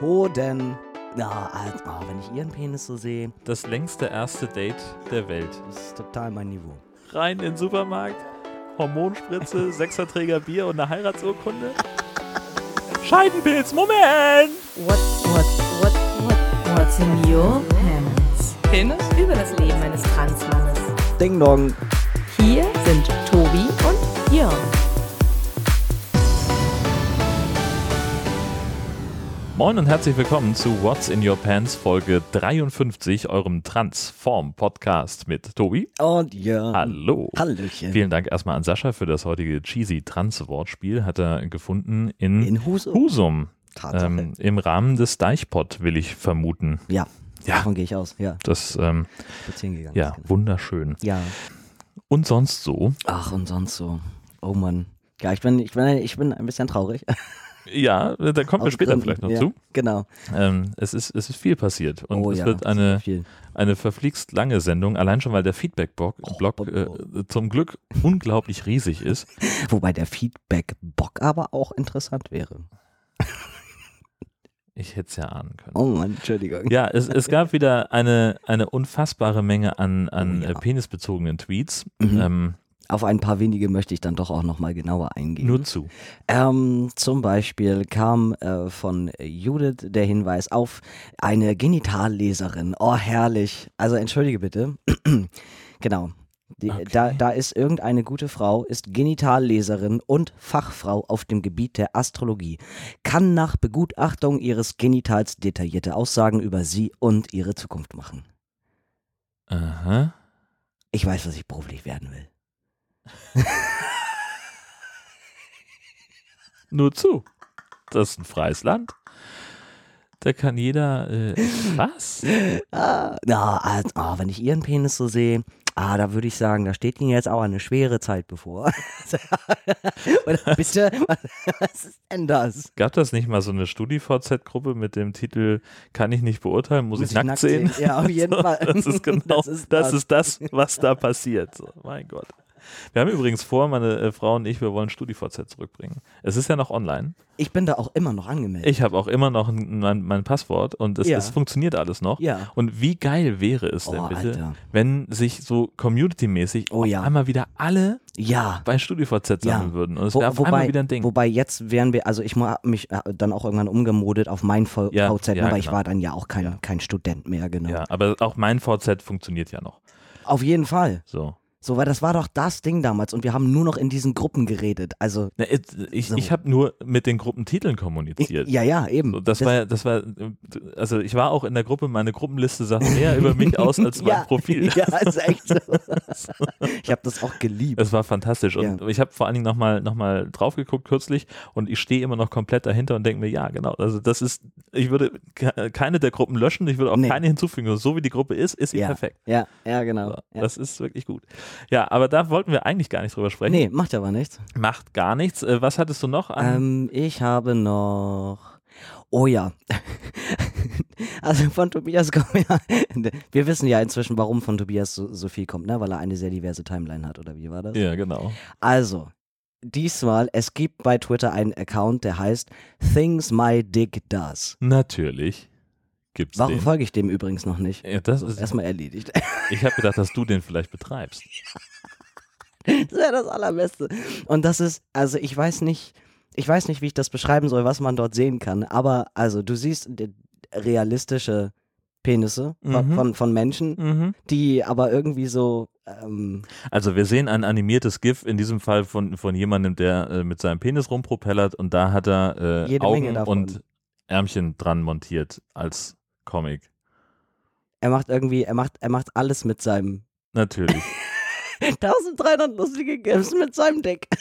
Hoden. Ja, also, oh, wenn ich ihren Penis so sehe, Das längste erste Date der Welt. das ist total mein Niveau. Rein in den Supermarkt, Hormonspritze, Sechserträger Bier und eine Heiratsurkunde. Scheidenpilz, Moment! What, what, what, what, what's in your pants? Penis? Über das Leben eines Transmannes. Ding Dong. Hier sind Tobi und Jörn. Moin und herzlich willkommen zu What's in Your Pants Folge 53, eurem Transform-Podcast mit Tobi. Und ja. Hallo. Hallöchen. Vielen Dank erstmal an Sascha für das heutige cheesy Trans-Wortspiel. Hat er gefunden in, In Husum. Husum. Ähm, Im Rahmen des Deichpot, will ich vermuten. ja. Ja. Davon gehe ich aus. Ja. Das, ähm, gegangen. ja, Genau. wunderschön. Ja. Und sonst so? Ach, und sonst so. Oh Mann. Ja, ich bin, ich bin, ich bin ein bisschen traurig. Ja, da kommen wir Aus später Gründen. vielleicht noch ja, zu. Genau. Ähm, es, ist, es ist viel passiert und oh es ja. wird eine, eine verflixt lange Sendung, allein schon, weil der Feedback-Block Block, oh, äh, oh. zum Glück unglaublich riesig ist. Wobei der Feedback-Bock aber auch interessant wäre. Ich hätte es ja ahnen können. Oh Mann, Entschuldigung. Ja, es, es gab wieder eine, eine unfassbare Menge an, an Oh ja. penisbezogenen Tweets. Mhm. Ähm, Auf ein paar wenige möchte ich dann doch auch nochmal genauer eingehen. nur zu. Ähm, zum Beispiel kam äh, von Judith der Hinweis auf eine Genitalleserin. Oh, herrlich. Also entschuldige bitte. genau. Die, Okay. da, da ist irgendeine gute Frau, ist Genitalleserin und Fachfrau auf dem Gebiet der Astrologie, kann nach Begutachtung ihres Genitals detaillierte Aussagen über sie und ihre Zukunft machen. Aha. Ich weiß, was ich beruflich werden will. Nur zu. Das ist ein freies Land. Da kann jeder. Äh, was? Ah, na, also, ah, wenn ich ihren Penis so sehe, ah, da würde ich sagen, da steht Ihnen jetzt auch eine schwere Zeit bevor. Oder bitte, was, ist denn das? Gab das nicht mal so eine StudiVZ-Gruppe mit dem Titel Kann ich nicht beurteilen, muss, ich, nackt sehen? Ja, auf jeden Fall. Das ist genau Das das, ist ist, das. das. was da passiert. So, mein Gott. Wir haben übrigens vor, meine äh, Frau und ich, wir wollen StudiVZ zurückbringen. Es ist ja noch online. Ich bin da auch immer noch angemeldet. Ich habe auch immer noch ein, mein, mein Passwort und es, Ja. es funktioniert alles noch. Ja. Und wie geil wäre es denn Oh, bitte, Alter. wenn sich so community-mäßig Oh, auf ja. einmal wieder alle ja. bei StudiVZ sammeln würden. Und es wäre auf einmal wobei, wieder ein Ding. wobei jetzt wären wir, also ich habe mich äh, dann auch irgendwann umgemodet auf mein V- Ja, VZ, ja, aber ich genau. war dann ja auch kein, kein Student mehr, genau. ja, aber auch mein VZ funktioniert ja noch. Auf jeden Fall. So. So, weil das war doch das Ding damals und wir haben nur noch in diesen Gruppen geredet. Also, Na, Ich, So. ich habe nur mit den Gruppentiteln kommuniziert. ja, ja, eben. So, Das, war, ja- das war, also ich war auch in der Gruppe, meine Gruppenliste sagt mehr über mich aus als mein ja, Profil. Ja, ist echt so. ich habe das auch geliebt. Es war fantastisch und ich habe vor allen Dingen nochmal noch mal drauf geguckt kürzlich und ich stehe immer noch komplett dahinter und denke mir, ja genau, also das ist, ich würde ke- keine der Gruppen löschen, ich würde auch Nee. keine hinzufügen, so wie die Gruppe ist, ist sie ja. perfekt. Ja, ja, genau. So, Ja. Das ist wirklich gut. Ja, aber da wollten wir eigentlich gar nicht drüber sprechen. Nee, macht aber nichts. Macht gar nichts. Äh, Was hattest du noch an? Ähm, ich habe noch. Oh ja. Also von Tobias kommt ja. Wir wissen ja inzwischen, warum von Tobias so, so viel kommt, ne? Weil er eine sehr diverse Timeline hat, oder wie war das? ja, genau. Also, diesmal, es gibt bei Twitter einen Account, der heißt Things My Dick Does. Natürlich gibt's Warum den. folge ich dem übrigens noch nicht? Ja, das ist, Erstmal erledigt. ich habe gedacht, dass du den vielleicht betreibst. Das wäre das Allerbeste. Und das ist, also ich weiß nicht, ich weiß nicht, wie ich das beschreiben soll, was man dort sehen kann. Aber also du siehst realistische Penisse von, Mhm. von, von Menschen, Mhm. die aber irgendwie so, ähm, Also wir sehen ein animiertes GIF, in diesem Fall von, von jemandem, der äh, mit seinem Penis rumpropellert und da hat er äh, Augen und Ärmchen dran montiert als Comic. er macht irgendwie, er macht, er macht alles mit seinem Natürlich. 1300 lustige GIFs mit seinem Dick.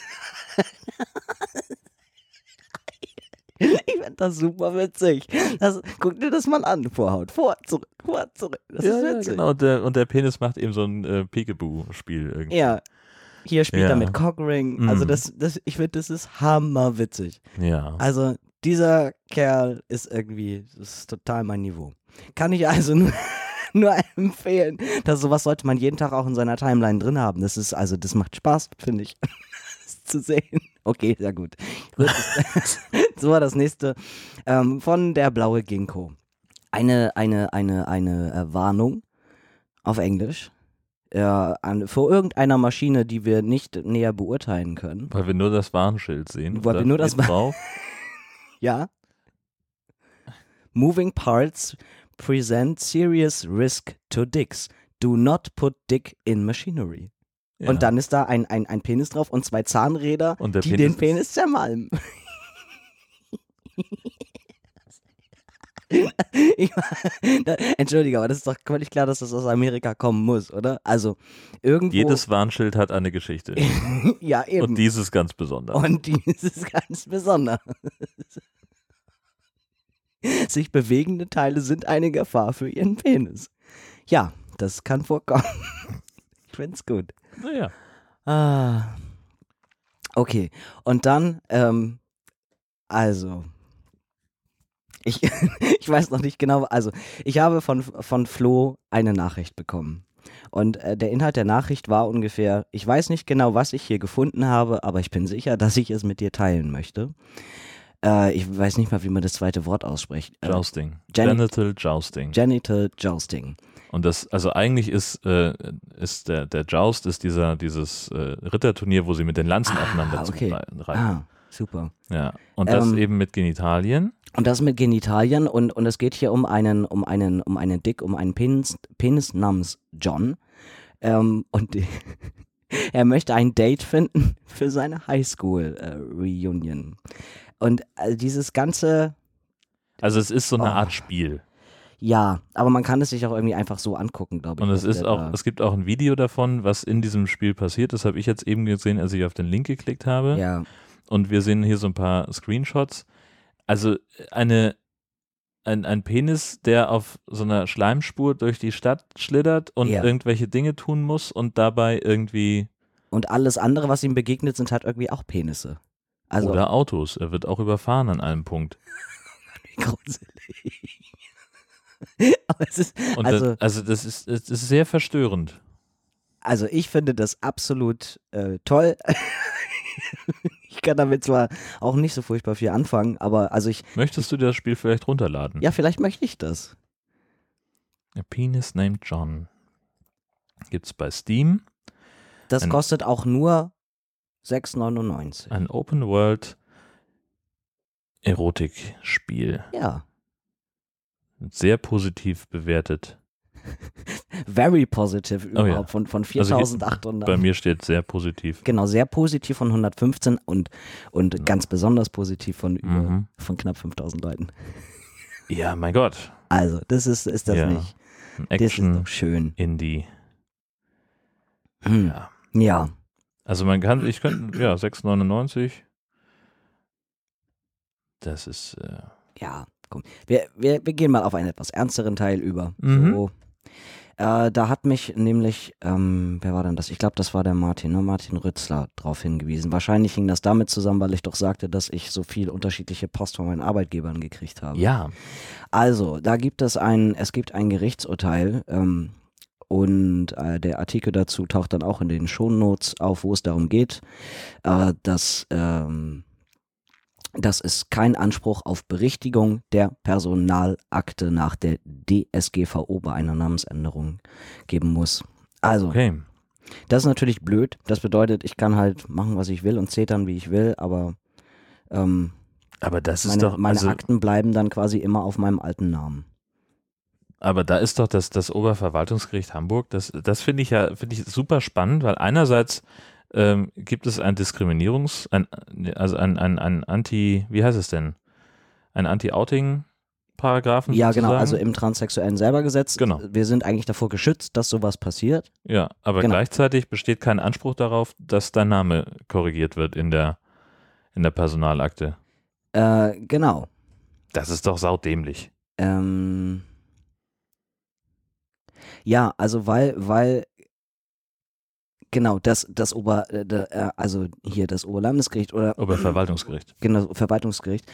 Ich finde das super witzig. Das, guck dir das mal an. Vorhaut, vor, zurück, vor, zurück. Das ja, ist ja, witzig. genau. Und der, und der Penis macht eben so ein äh, Peekaboo-Spiel irgendwie. Ja. Hier spielt Ja. er mit Cockring. Also Mhm. das, das, ich finde, das ist hammerwitzig. Ja. Also dieser Kerl ist irgendwie, das ist total mein Niveau. Kann ich also nur, nur empfehlen. Das, sowas sollte man jeden Tag auch in seiner Timeline drin haben. Das ist, also das macht Spaß, finde ich. zu sehen. Okay, sehr gut. Gut, das, so war das nächste ähm, von der blaue Ginkgo. Eine, eine, eine, eine äh, Warnung auf Englisch äh, an, vor irgendeiner Maschine, die wir nicht näher beurteilen können. Weil wir nur das Warnschild sehen. Weil wir nur das drauf. Ja. Moving parts present serious risk to dicks. Do not put dick in machinery. Ja. Und dann ist da ein, ein, ein Penis drauf und zwei Zahnräder, Und die Penis den Penis zermalmen. ich, da, Entschuldige, aber das ist doch völlig klar, dass das aus Amerika kommen muss, oder? Also irgendwo. Jedes Warnschild hat eine Geschichte. ja, eben. Und dieses ganz besonders. Und dieses ganz besonders. Sich bewegende Teile sind eine Gefahr für ihren Penis. Ja, das kann vorkommen. Ich find's gut. naja. Ah. Okay. Und dann, ähm, also. Ich, ich weiß noch nicht genau, also ich habe von, von Flo eine Nachricht bekommen. Und äh, der Inhalt der Nachricht war ungefähr, ich weiß nicht genau, was ich hier gefunden habe, aber ich bin sicher, dass ich es mit dir teilen möchte. Äh, ich weiß nicht mal, wie man das zweite Wort ausspricht. Äh, Jousting. Gen- Genital Jousting. Genital Jousting. Und das, also eigentlich ist, äh, ist der, der Joust ist dieser, dieses äh, Ritterturnier, wo sie mit den Lanzen Ah, aufeinander okay. zureiten. Ah, super. Ja. Und das Ähm, eben mit Genitalien. Und das mit Genitalien und, und es geht hier um einen, um einen, um einen Dick, um einen Penis, Penis namens John. Ähm, und er möchte ein Date finden für seine Highschool-Reunion. und äh, dieses ganze, Also es ist so eine Oh. Art Spiel. ja, aber man kann es sich auch irgendwie einfach so angucken, glaube ich. Und es ist auch, da- es gibt auch ein Video davon, was in diesem Spiel passiert. Das habe ich jetzt eben gesehen, als ich auf den Link geklickt habe. ja, Und wir sehen hier so ein paar Screenshots. Also eine, ein, ein Penis, der auf so einer Schleimspur durch die Stadt schlittert und Ja. irgendwelche Dinge tun muss und dabei irgendwie und alles andere, was ihm begegnet, sind halt irgendwie auch Penisse. Also oder Autos. Er wird auch überfahren an einem Punkt. gruselig. aber es ist, Und also, das, also das ist, es ist sehr verstörend. Also ich finde das absolut äh, toll. ich kann damit zwar auch nicht so furchtbar viel anfangen, aber also ich, Möchtest du dir das Spiel vielleicht runterladen? ja, vielleicht möchte ich das. A Penis named John. Gibt's bei Steam. Das Ein- kostet auch nur 6,99. Ein Open World Erotikspiel. Ja, Sehr positiv bewertet. very positive Oh ja. überhaupt von, von Also hier- 4800. Bei mir steht sehr positiv. Genau, sehr positiv von 115 und, und ganz besonders positiv von über, Mhm. von knapp 5000 Leuten. Ja, mein Gott. Also, das ist, ist das Ja. nicht. Ein Das ist Action doch schön. Indie. Hm. Ja. Ja. Also man kann, ich könnte, ja, 6,99. Das ist, äh, Ja, komm. Wir, wir, wir gehen mal auf einen etwas ernsteren Teil über. Mhm. So. Äh, da hat mich nämlich, ähm, wer war denn das? Ich glaube, das war der Martin, ne? Martin Rützler darauf hingewiesen. Wahrscheinlich hing das damit zusammen, weil ich doch sagte, dass ich so viel unterschiedliche Post von meinen Arbeitgebern gekriegt habe. ja, Also, da gibt es ein, es gibt ein Gerichtsurteil, ähm, und äh, der Artikel dazu taucht dann auch in den Shownotes auf, wo es darum geht, äh, dass, ähm, dass es keinen Anspruch auf Berichtigung der Personalakte nach der DSGVO bei einer Namensänderung geben muss. Also, okay. das ist natürlich blöd. Das bedeutet, ich kann halt machen, was ich will und zetern, wie ich will, aber ähm, Aber das ist meine, doch, meine also, Akten bleiben dann quasi immer auf meinem alten Namen. aber da ist doch das, das Oberverwaltungsgericht Hamburg, das, das finde ich ja, finde ich super spannend, weil einerseits ähm, gibt es ein Diskriminierungs, ein, also ein, ein, ein Anti, wie heißt es denn? Ein Anti-Outing-Paragraphen? Ja, genau. sozusagen? Also im transsexuellen selber Gesetz. Genau. Wir sind eigentlich davor geschützt, dass sowas passiert. Ja, aber Genau. gleichzeitig besteht kein Anspruch darauf, dass dein Name korrigiert wird in der, in der Personalakte. Äh, genau. Das ist doch saudämlich. Ähm, ja, also weil, weil, genau, das, das Ober, äh, äh, also hier das Oberlandesgericht oder Oberverwaltungsgericht. genau, Verwaltungsgericht,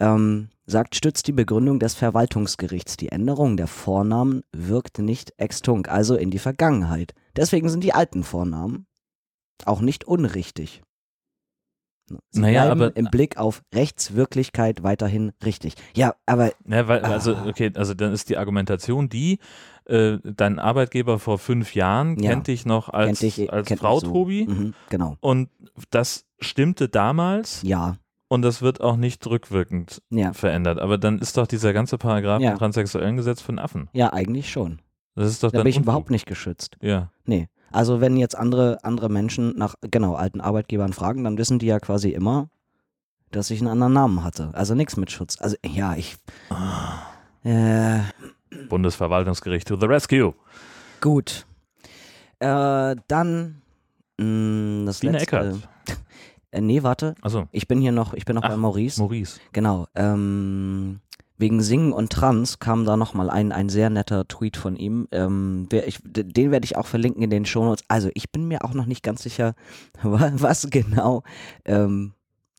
ähm, sagt, stützt die Begründung des Verwaltungsgerichts. Die Änderung der Vornamen wirkt nicht extunc, also in die Vergangenheit. Deswegen sind die alten Vornamen auch nicht unrichtig. Sie Naja, aber- im Blick auf Rechtswirklichkeit weiterhin richtig. Ja, aber Ja, weil, also, Ah. okay, also dann ist die Argumentation die, äh, dein Arbeitgeber vor fünf Jahren Ja. kennt dich noch als, dich, als Frau so. Tobi Mhm, genau. und das stimmte damals Ja, und das wird auch nicht rückwirkend ja. verändert. Aber dann ist doch dieser ganze Paragraph Ja. im transsexuellen Gesetz für einen Affen. Ja, eigentlich schon. Das ist doch Da dann bin ich Unfug. überhaupt nicht geschützt. Ja. Nee. Also wenn jetzt andere, andere Menschen nach, genau, alten Arbeitgebern fragen, dann wissen die ja quasi immer, dass ich einen anderen Namen hatte. Also nichts mit Schutz. Also ja, ich. Äh, Bundesverwaltungsgericht to the rescue. gut. Äh, dann mh, das Stine letzte. Eckert. Äh, nee, warte. Also Ich bin hier noch, ich bin noch Ach, bei Maurice. Maurice. Genau. Ähm, wegen Singen und Trans kam da nochmal ein, ein sehr netter Tweet von ihm. Ähm, wer, ich, den werde ich auch verlinken in den Shownotes. Also ich bin mir auch noch nicht ganz sicher, wa- was genau, ähm,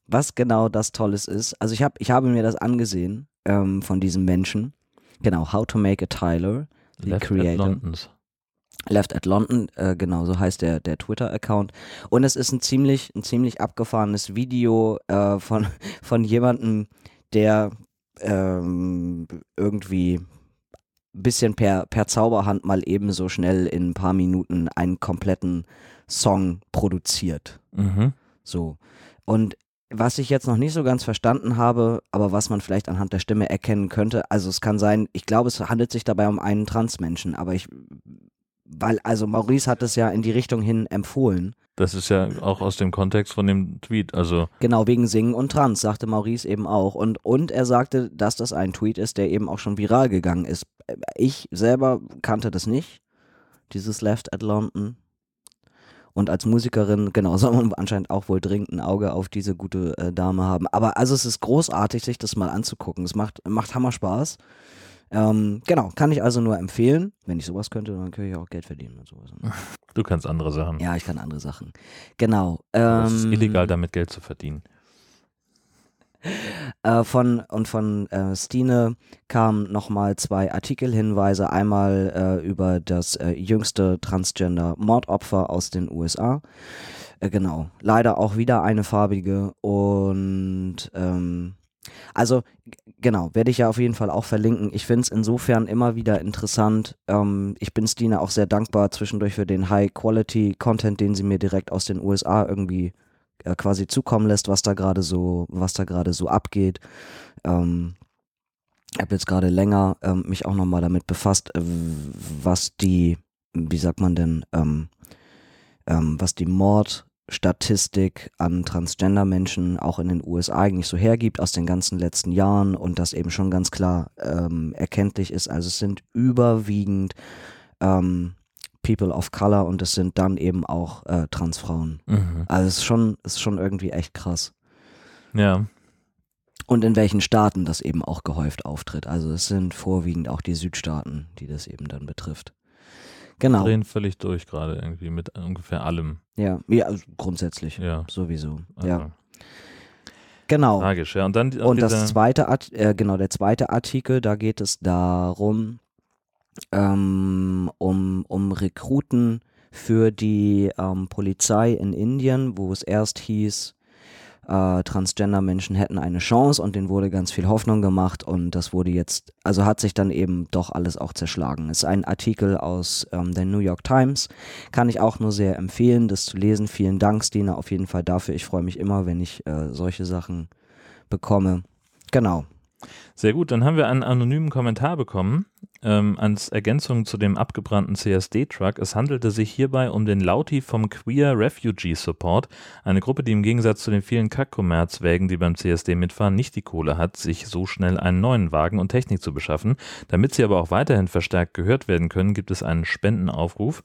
was genau das Tolles ist. Also ich, hab, ich habe mir das angesehen ähm, von diesem Menschen. Genau, How to Make a Tyler, The Left at Creator. Londons. Left at London, äh, genau, so heißt der, der Twitter-Account. Und es ist ein ziemlich, ein ziemlich abgefahrenes Video äh, von, von jemandem, der ähm, irgendwie ein bisschen per, per Zauberhand mal eben so schnell in ein paar Minuten einen kompletten Song produziert. Mhm. So. Und was ich jetzt noch nicht so ganz verstanden habe, aber was man vielleicht anhand der Stimme erkennen könnte, also es kann sein, ich glaube, es handelt sich dabei um einen Transmenschen, aber ich, weil, also Maurice hat es ja in die Richtung hin empfohlen. Das ist ja auch aus dem Kontext von dem Tweet. Also Genau, wegen Singen und Trans, sagte Maurice eben auch. Und, und er sagte, dass das ein Tweet ist, der eben auch schon viral gegangen ist. Ich selber kannte das nicht, dieses Left at London. Und als Musikerin, genau, soll man anscheinend auch wohl dringend ein Auge auf diese gute äh, Dame haben. Aber also es ist großartig, sich das mal anzugucken. Es macht, macht Hammer Spaß. Ähm, genau, kann ich also nur empfehlen. Wenn ich sowas könnte, dann könnte ich auch Geld verdienen und sowas. du kannst andere Sachen. Ja, ich kann andere Sachen. Genau. Aber es ist ähm, illegal, damit Geld zu verdienen. Äh, von und von äh, Stine kamen nochmal zwei Artikelhinweise. Einmal äh, über das äh, jüngste Transgender-Mordopfer aus den USA. Äh, genau. Leider auch wieder eine farbige. Und ähm, also genau, werde ich ja auf jeden Fall auch verlinken. Ich finde es insofern immer wieder interessant. Ähm, ich bin Stine auch sehr dankbar zwischendurch für den High-Quality-Content, den sie mir direkt aus den USA irgendwie äh, quasi zukommen lässt, was da gerade so, was da gerade so abgeht. Ähm, ich habe jetzt gerade länger ähm, mich auch nochmal damit befasst, äh, was die, wie sagt man denn, ähm, ähm, was die Mordstatistik an Transgender-Menschen auch in den USA eigentlich so hergibt aus den ganzen letzten Jahren und das eben schon ganz klar ähm, erkenntlich ist. Also es sind überwiegend ähm, People of Color und es sind dann eben auch äh, Transfrauen. Mhm. Also es ist schon, ist schon irgendwie echt krass. Ja. Und in welchen Staaten das eben auch gehäuft auftritt. Also es sind vorwiegend auch die Südstaaten, die das eben dann betrifft. Genau. Drehen völlig durch gerade irgendwie mit ungefähr allem. Ja, ja also grundsätzlich. Ja. Sowieso. Also Ja, genau. Tragisch, ja. Und dann Und das zweite, Art, äh, genau, der zweite Artikel, da geht es darum, ähm, um, um Rekruten für die ähm, Polizei in Indien, wo es erst hieß, äh, Transgender-Menschen hätten eine Chance und denen wurde ganz viel Hoffnung gemacht und das wurde jetzt, also hat sich dann eben doch alles auch zerschlagen. Es ist ein Artikel aus ähm, der New York Times, kann ich auch nur sehr empfehlen, das zu lesen. Vielen Dank, Stina, auf jeden Fall dafür. Ich freue mich immer, wenn ich äh, solche Sachen bekomme. Genau. Sehr gut, dann haben wir einen anonymen Kommentar bekommen ähm, als Ergänzung zu dem abgebrannten CSD-Truck. Es handelte sich hierbei um den Lauti vom Queer Refugee Support, eine Gruppe, die im Gegensatz zu den vielen Kack-Kommerzwägen, die beim CSD mitfahren, nicht die Kohle hat, sich so schnell einen neuen Wagen und Technik zu beschaffen. Damit sie aber auch weiterhin verstärkt gehört werden können, gibt es einen Spendenaufruf.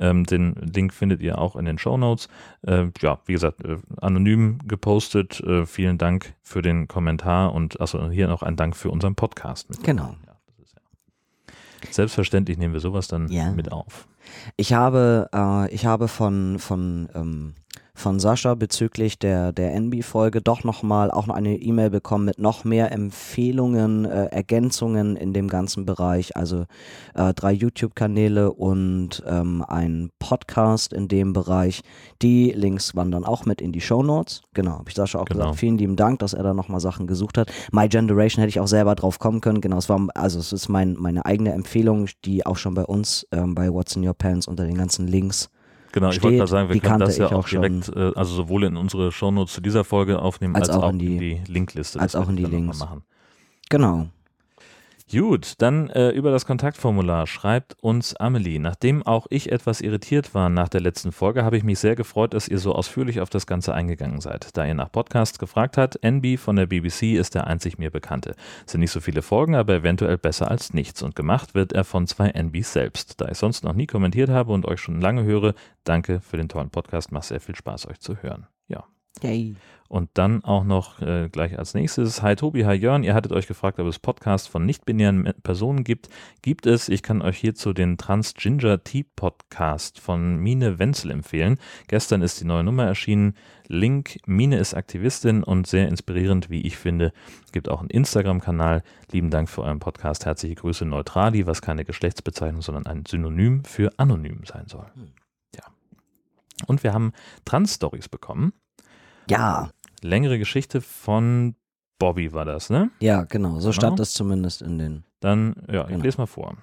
Ähm, den Link findet ihr auch in den Show Notes. Äh, ja, wie gesagt, äh, anonym gepostet. Äh, vielen Dank für den Kommentar und also hier noch ein Dank für unseren Podcast. Mit Genau. Ja, ja. Selbstverständlich nehmen wir sowas dann Ja. mit auf. Ich habe, äh, ich habe von, von, ähm, von Sascha bezüglich der, der NB-Folge doch nochmal auch noch eine E-Mail bekommen mit noch mehr Empfehlungen, äh, Ergänzungen in dem ganzen Bereich. Also äh, drei YouTube-Kanäle und ähm, ein Podcast in dem Bereich. Die Links wandern auch mit in die Show Notes. Genau, habe ich Sascha auch Genau. gesagt. Vielen lieben Dank, dass er da nochmal Sachen gesucht hat. My Generation hätte ich auch selber drauf kommen können. Genau, es war, also es ist mein, meine eigene Empfehlung, die auch schon bei uns ähm, bei What's in Your Pants unter den ganzen Links Genau, ich steht. wollte mal sagen, wir Die können das ja ich auch auch schon. direkt, äh, also sowohl in unsere Shownotes zu dieser Folge aufnehmen, als, auch in die, Linkliste. als auch in ich die Links. Machen. Genau. Gut, dann äh, über das Kontaktformular schreibt uns Amelie. Nachdem auch ich etwas irritiert war nach der letzten Folge, habe ich mich sehr gefreut, dass ihr so ausführlich auf das Ganze eingegangen seid. Da ihr nach Podcasts gefragt habt, NB von der BBC ist der einzig mir bekannte. Sind nicht so viele Folgen, aber eventuell besser als nichts. Und gemacht wird er von zwei NBs selbst. Da ich sonst noch nie kommentiert habe und euch schon lange höre, danke für den tollen Podcast. Macht sehr viel Spaß, euch zu hören. Yay. Und dann auch noch äh, gleich als nächstes, hi Tobi, hi Jörn, ihr hattet euch gefragt, ob es Podcasts von nicht-binären Personen gibt. Gibt es, ich kann euch hierzu den Trans-Ginger Tea Podcast von Mine Wenzel empfehlen. Gestern ist die neue Nummer erschienen. Link, Mine ist Aktivistin und sehr inspirierend, wie ich finde. Gibt auch einen Instagram-Kanal. Lieben Dank für euren Podcast. Herzliche Grüße Neutrali, was keine Geschlechtsbezeichnung, sondern ein Synonym für anonym sein soll. Hm. Ja. Und wir haben Trans-Stories bekommen. Ja, Längere Geschichte von Bobby war das, ne? ja, genau. So Genau. stand es zumindest in den. Dann, ja, ich Genau. lese mal vor.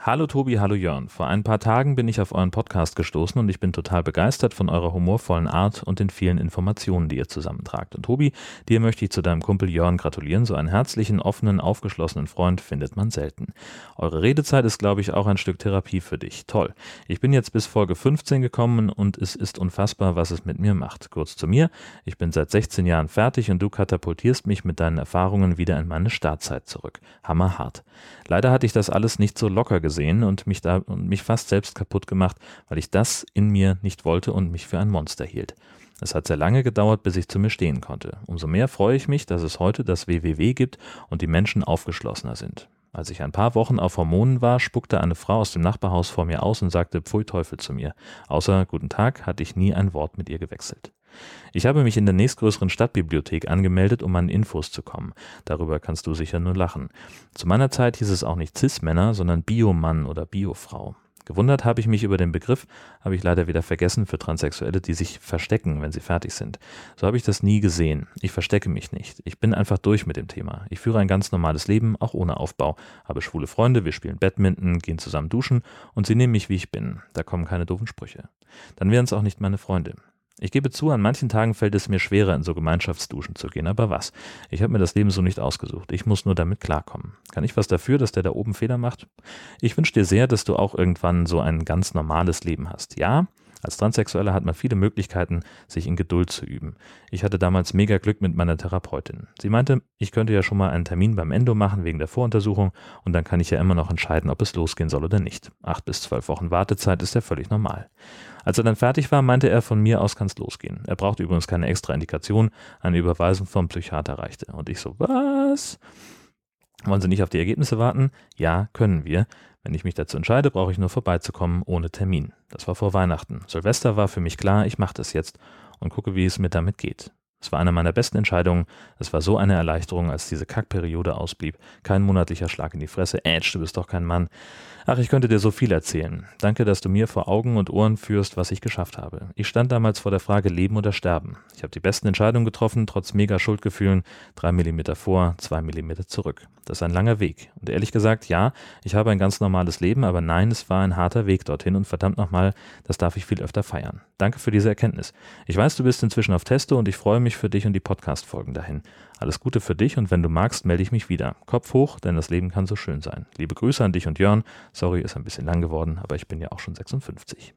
Hallo Tobi, hallo Jörn. Vor ein paar Tagen bin ich auf euren Podcast gestoßen und ich bin total begeistert von eurer humorvollen Art und den vielen Informationen, die ihr zusammentragt. Und Tobi, dir möchte ich zu deinem Kumpel Jörn gratulieren. So einen herzlichen, offenen, aufgeschlossenen Freund findet man selten. Eure Redezeit ist, glaube ich, auch ein Stück Therapie für dich. Toll. Ich bin jetzt bis Folge 15 gekommen und es ist unfassbar, was es mit mir macht. Kurz zu mir. Ich bin seit 16 Jahren fertig und du katapultierst mich mit deinen Erfahrungen wieder in meine Startzeit zurück. Hammerhart. Leider hatte ich das alles nicht so locker gesehen und mich da und mich fast selbst kaputt gemacht, weil ich das in mir nicht wollte und mich für ein Monster hielt. Es hat sehr lange gedauert, bis ich zu mir stehen konnte. Umso mehr freue ich mich, dass es heute das WWW gibt und die Menschen aufgeschlossener sind. Als ich ein paar Wochen auf Hormonen war, spuckte eine Frau aus dem Nachbarhaus vor mir aus und sagte Pfui Teufel zu mir. Außer Guten Tag hatte ich nie ein Wort mit ihr gewechselt. Ich habe mich in der nächstgrößeren Stadtbibliothek angemeldet, um an Infos zu kommen. Darüber kannst du sicher nur lachen. Zu meiner Zeit hieß es auch nicht Cis-Männer, sondern Biomann oder Biofrau. Gewundert habe ich mich über den Begriff, habe ich leider wieder vergessen für Transsexuelle, die sich verstecken, wenn sie fertig sind. So habe ich das nie gesehen. Ich verstecke mich nicht. Ich bin einfach durch mit dem Thema. Ich führe ein ganz normales Leben, auch ohne Aufbau. Habe schwule Freunde, wir spielen Badminton, gehen zusammen duschen und sie nehmen mich, wie ich bin. Da kommen keine doofen Sprüche. Dann wären es auch nicht meine Freunde. Ich gebe zu, an manchen Tagen fällt es mir schwerer, in so Gemeinschaftsduschen zu gehen. Aber was? Ich habe mir das Leben so nicht ausgesucht. Ich muss nur damit klarkommen. Kann ich was dafür, dass der da oben Fehler macht? Ich wünsche dir sehr, dass du auch irgendwann so ein ganz normales Leben hast. Ja, als Transsexueller hat man viele Möglichkeiten, sich in Geduld zu üben. Ich hatte damals mega Glück mit meiner Therapeutin. Sie meinte, ich könnte ja schon mal einen Termin beim Endo machen wegen der Voruntersuchung und dann kann ich ja immer noch entscheiden, ob es losgehen soll oder nicht. Acht bis zwölf Wochen Wartezeit ist ja völlig normal. Als er dann fertig war, meinte er, von mir aus kann es losgehen. Er brauchte übrigens keine extra Indikation, eine Überweisung vom Psychiater reichte. Und ich so, was? Wollen Sie nicht auf die Ergebnisse warten? Ja, können wir. Wenn ich mich dazu entscheide, brauche ich nur vorbeizukommen, ohne Termin. Das war vor Weihnachten. Silvester war für mich klar, ich mache das jetzt und gucke, wie es mir damit geht. Es war eine meiner besten Entscheidungen. Es war so eine Erleichterung, als diese Kackperiode ausblieb. Kein monatlicher Schlag in die Fresse. Ätsch, du bist doch kein Mann. Ach, ich könnte dir so viel erzählen. Danke, dass du mir vor Augen und Ohren führst, was ich geschafft habe. Ich stand damals vor der Frage Leben oder Sterben. Ich habe die besten Entscheidungen getroffen, trotz mega Schuldgefühlen. Drei Millimeter vor, zwei Millimeter zurück. Das ist ein langer Weg. Und ehrlich gesagt, ja, ich habe ein ganz normales Leben, aber nein, es war ein harter Weg dorthin und verdammt nochmal, das darf ich viel öfter feiern. Danke für diese Erkenntnis. Ich weiß, du bist inzwischen auf Testo und ich freue mich für dich und die Podcast-Folgen dahin. Alles Gute für dich und wenn du magst, melde ich mich wieder. Kopf hoch, denn das Leben kann so schön sein. Liebe Grüße an dich und Jörn. Sorry, ist ein bisschen lang geworden, aber ich bin ja auch schon 56.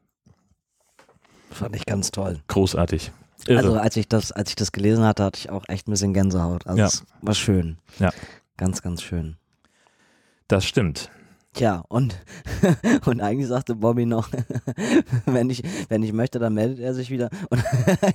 Fand ich ganz toll. Großartig. Irre. Also als ich das, als ich das gelesen hatte, hatte ich auch echt ein bisschen Gänsehaut. Also Ja. es war schön. Ja. Ganz, ganz schön. Das stimmt. Tja, und, und eigentlich sagte Bobby noch, wenn ich, wenn ich möchte, dann meldet er sich wieder. Und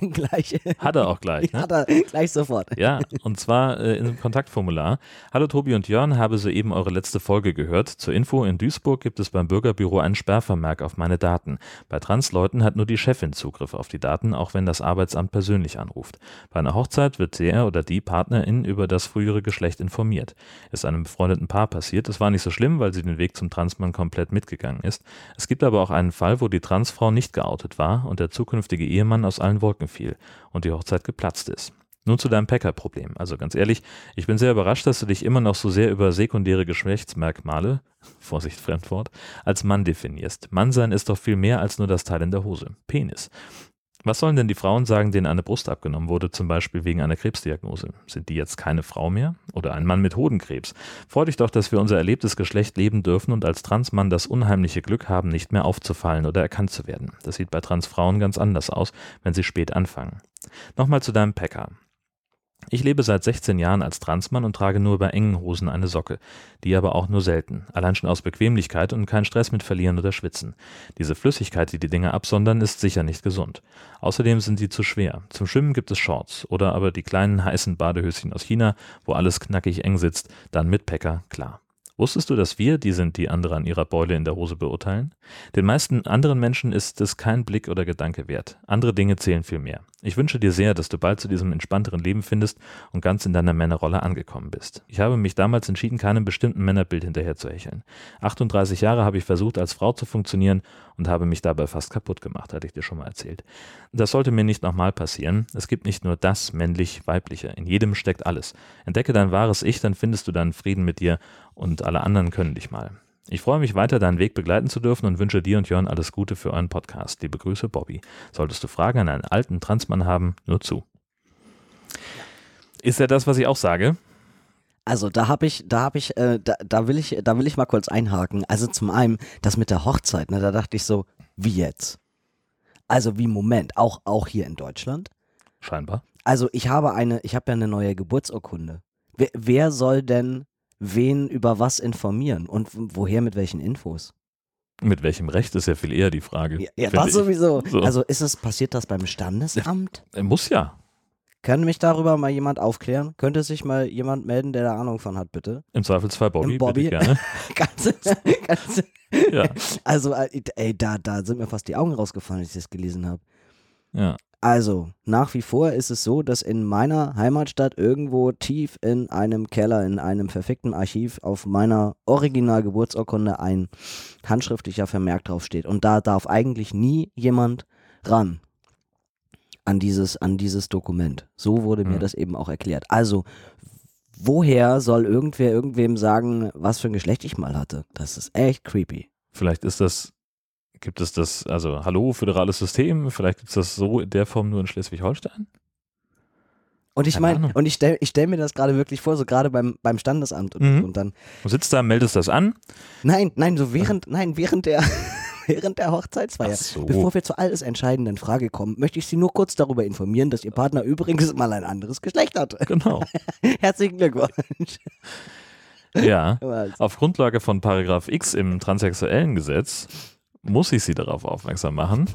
gleich. Hat er auch gleich. Ne? Hat er gleich sofort. Ja, und zwar äh, im Kontaktformular. Hallo Tobi und Jörn, habe soeben eure letzte Folge gehört. Zur Info, in Duisburg gibt es beim Bürgerbüro einen Sperrvermerk auf meine Daten. Bei Transleuten hat nur die Chefin Zugriff auf die Daten, auch wenn das Arbeitsamt persönlich anruft. Bei einer Hochzeit wird der oder die Partnerin über das frühere Geschlecht informiert. Ist einem befreundeten Paar passiert. Es war nicht so schlimm, weil sie den Weg zum Transmann komplett mitgegangen ist. Es gibt aber auch einen Fall, wo die Transfrau nicht geoutet war und der zukünftige Ehemann aus allen Wolken fiel und die Hochzeit geplatzt ist. Nun zu deinem Packer-Problem. Also ganz ehrlich, ich bin sehr überrascht, dass du dich immer noch so sehr über sekundäre Geschlechtsmerkmale, Vorsicht Fremdwort, als Mann definierst. Mannsein ist doch viel mehr als nur das Teil in der Hose. Penis. Was sollen denn die Frauen sagen, denen eine Brust abgenommen wurde, zum Beispiel wegen einer Krebsdiagnose? Sind die jetzt keine Frau mehr? Oder ein Mann mit Hodenkrebs? Freu dich doch, dass wir unser erlebtes Geschlecht leben dürfen und als Transmann das unheimliche Glück haben, nicht mehr aufzufallen oder erkannt zu werden. Das sieht bei Transfrauen ganz anders aus, wenn sie spät anfangen. Nochmal zu deinem Packer. Ich lebe seit 16 Jahren als Transmann und trage nur bei engen Hosen eine Socke, die aber auch nur selten, allein schon aus Bequemlichkeit und kein Stress mit Verlieren oder Schwitzen. Diese Flüssigkeit, die die Dinge absondern, ist sicher nicht gesund. Außerdem sind sie zu schwer. Zum Schwimmen gibt es Shorts oder aber die kleinen heißen Badehöschen aus China, wo alles knackig eng sitzt, dann mit Packer, klar. Wusstest du, dass wir die sind, die andere an ihrer Beule in der Hose beurteilen? Den meisten anderen Menschen ist es kein Blick oder Gedanke wert. Andere Dinge zählen viel mehr. Ich wünsche dir sehr, dass du bald zu diesem entspannteren Leben findest und ganz in deiner Männerrolle angekommen bist. Ich habe mich damals entschieden, keinem bestimmten Männerbild hinterher zu hecheln. 38 Jahre habe ich versucht, als Frau zu funktionieren und habe mich dabei fast kaputt gemacht, hatte ich dir schon mal erzählt. Das sollte mir nicht nochmal passieren. Es gibt nicht nur das männlich-weibliche. In jedem steckt alles. Entdecke dein wahres Ich, dann findest du deinen Frieden mit dir und alle anderen können dich mal. Ich freue mich weiter, deinen Weg begleiten zu dürfen und wünsche dir und Jörn alles Gute für euren Podcast. Liebe Grüße, Bobby. Solltest du Fragen an einen alten Transmann haben, nur zu. Ist ja das, was ich auch sage? Also da habe ich, da habe ich, äh, da, da will ich, da will ich mal kurz einhaken. Also zum einen das mit der Hochzeit, ne, da dachte ich so, wie jetzt? Also wie Moment, auch auch hier in Deutschland. Scheinbar. Also ich habe eine, ich habe ja eine neue Geburtsurkunde. Wer, wer soll denn wen über was informieren und woher mit welchen Infos? Mit welchem Recht ist ja viel eher die Frage. Ja, ja das ich. sowieso. So. Also ist es passiert das beim Standesamt? Er muss ja. Kann mich darüber mal jemand aufklären? Könnte sich mal jemand melden, der da Ahnung von hat, bitte? Im Zweifelsfall Bobby, Im Bobby. bitte gerne. Ganz, ganz, Ja, also, äh, ey, da, da sind mir fast die Augen rausgefallen, als ich das gelesen habe. ja. Also, nach wie vor ist es so, dass in meiner Heimatstadt irgendwo tief in einem Keller, in einem verfickten Archiv auf meiner Original-Geburtsurkunde ein handschriftlicher Vermerk draufsteht. Und da darf eigentlich nie jemand ran an dieses, an dieses Dokument. So wurde mir Mhm. das eben auch erklärt. Also, woher soll irgendwer irgendwem sagen, was für ein Geschlecht ich mal hatte? Das ist echt creepy. Vielleicht ist das, gibt es das, also Hallo, föderales System, vielleicht gibt es das so in der Form nur in Schleswig-Holstein? Und ich meine, und ich stelle ich stell mir das gerade wirklich vor, so gerade beim, beim Standesamt und, Mhm. und dann, Du sitzt da, meldest das an. nein, nein, so während, nein, während der, während der Hochzeitsfeier. So. Bevor wir zur alles entscheidenden Frage kommen, möchte ich Sie nur kurz darüber informieren, dass Ihr Partner übrigens mal ein anderes Geschlecht hat. Genau. Herzlichen Glückwunsch. Ja. Auf Grundlage von Paragraph X im transsexuellen Gesetz muss ich sie darauf aufmerksam machen.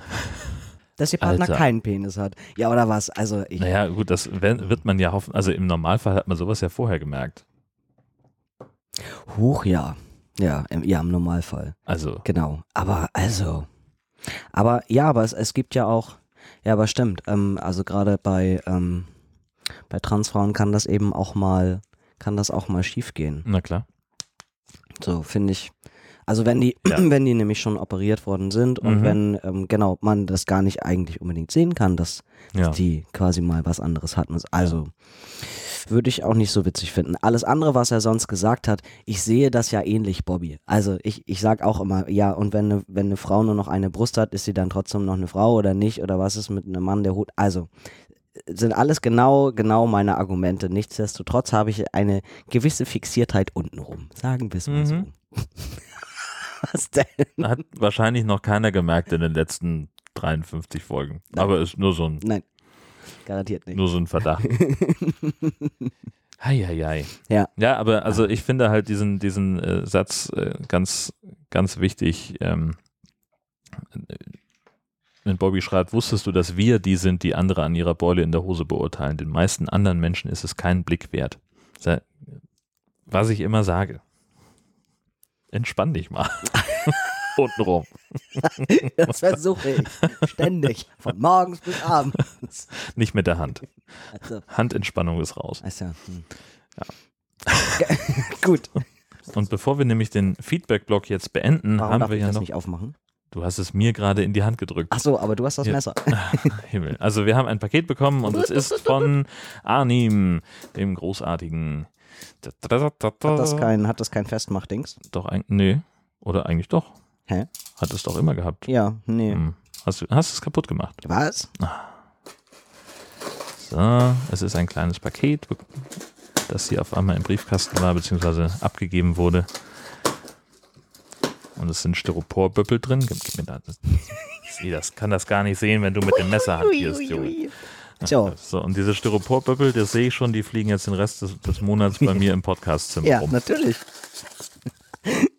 Dass Ihr Partner Alter. keinen Penis hat. Ja, oder was? Also, ich, Naja, gut, das wird man ja hoffen, also im Normalfall hat man sowas ja vorher gemerkt. Huch, ja. Ja, im, ja, im Normalfall. Also, Genau. Aber also. Aber ja, aber es, es gibt ja auch. Ja, aber stimmt. Ähm, also gerade bei, ähm, bei Transfrauen kann das eben auch mal, kann das auch mal schief gehen. na klar. So, finde ich. Also wenn die, Ja. wenn die nämlich schon operiert worden sind und Mhm. wenn, ähm, genau, man das gar nicht eigentlich unbedingt sehen kann, dass, Ja. dass die quasi mal was anderes hatten. Also würde ich auch nicht so witzig finden. Alles andere, was er sonst gesagt hat, ich sehe das ja ähnlich, Bobby. Also ich, ich sag auch immer, ja, und wenn eine, wenn eine Frau nur noch eine Brust hat, ist sie dann trotzdem noch eine Frau oder nicht? Oder was ist mit einem Mann, der Hut? Also sind alles genau, genau meine Argumente. Nichtsdestotrotz habe ich eine gewisse Fixiertheit untenrum. Sagen wir es mal so. Was denn? Hat wahrscheinlich noch keiner gemerkt in den letzten 53 Folgen. Nein. Aber ist nur so ein, Nein, garantiert nicht. nur so ein Verdacht. Heieiei. Ja. Ja, aber also ich finde halt diesen, diesen äh, Satz äh, ganz, ganz wichtig. Ähm, äh, wenn Bobby schreibt, wusstest du, dass wir die sind, die andere an ihrer Beule in der Hose beurteilen? Den meisten anderen Menschen ist es keinen Blick wert. Was ich immer sage. Entspann dich mal. Untenrum. Das versuche ich. Ständig. Von morgens bis abends. Nicht mit der Hand. Also, Handentspannung ist raus. also, hm. Gut. Und bevor wir nämlich den Feedback-Block jetzt beenden, Warum haben darf wir ich ja das noch. nicht aufmachen? Du hast es mir gerade in die Hand gedrückt. Ach so, aber du hast das Ja. Messer. Himmel. Also wir haben ein Paket bekommen und es ist von Arnim, dem großartigen. Hat das kein, hat das kein Festmachdings? Doch eigentlich, nee. Oder eigentlich doch. Hä? Hat es doch immer gehabt. Ja, nee. Hm. Hast du hast es kaputt gemacht. Was? So, es ist ein kleines Paket, das hier auf einmal im Briefkasten war, beziehungsweise abgegeben wurde. Und es sind Styroporbüppel drin. Gib, gib mir da. Das, ich das, kann das gar nicht sehen, wenn du mit dem Messer hantierst, Junge. So, So, und diese Styroporbüppel, das sehe ich schon, die fliegen jetzt den Rest des, des Monats bei mir im Podcastzimmer ja, rum. natürlich.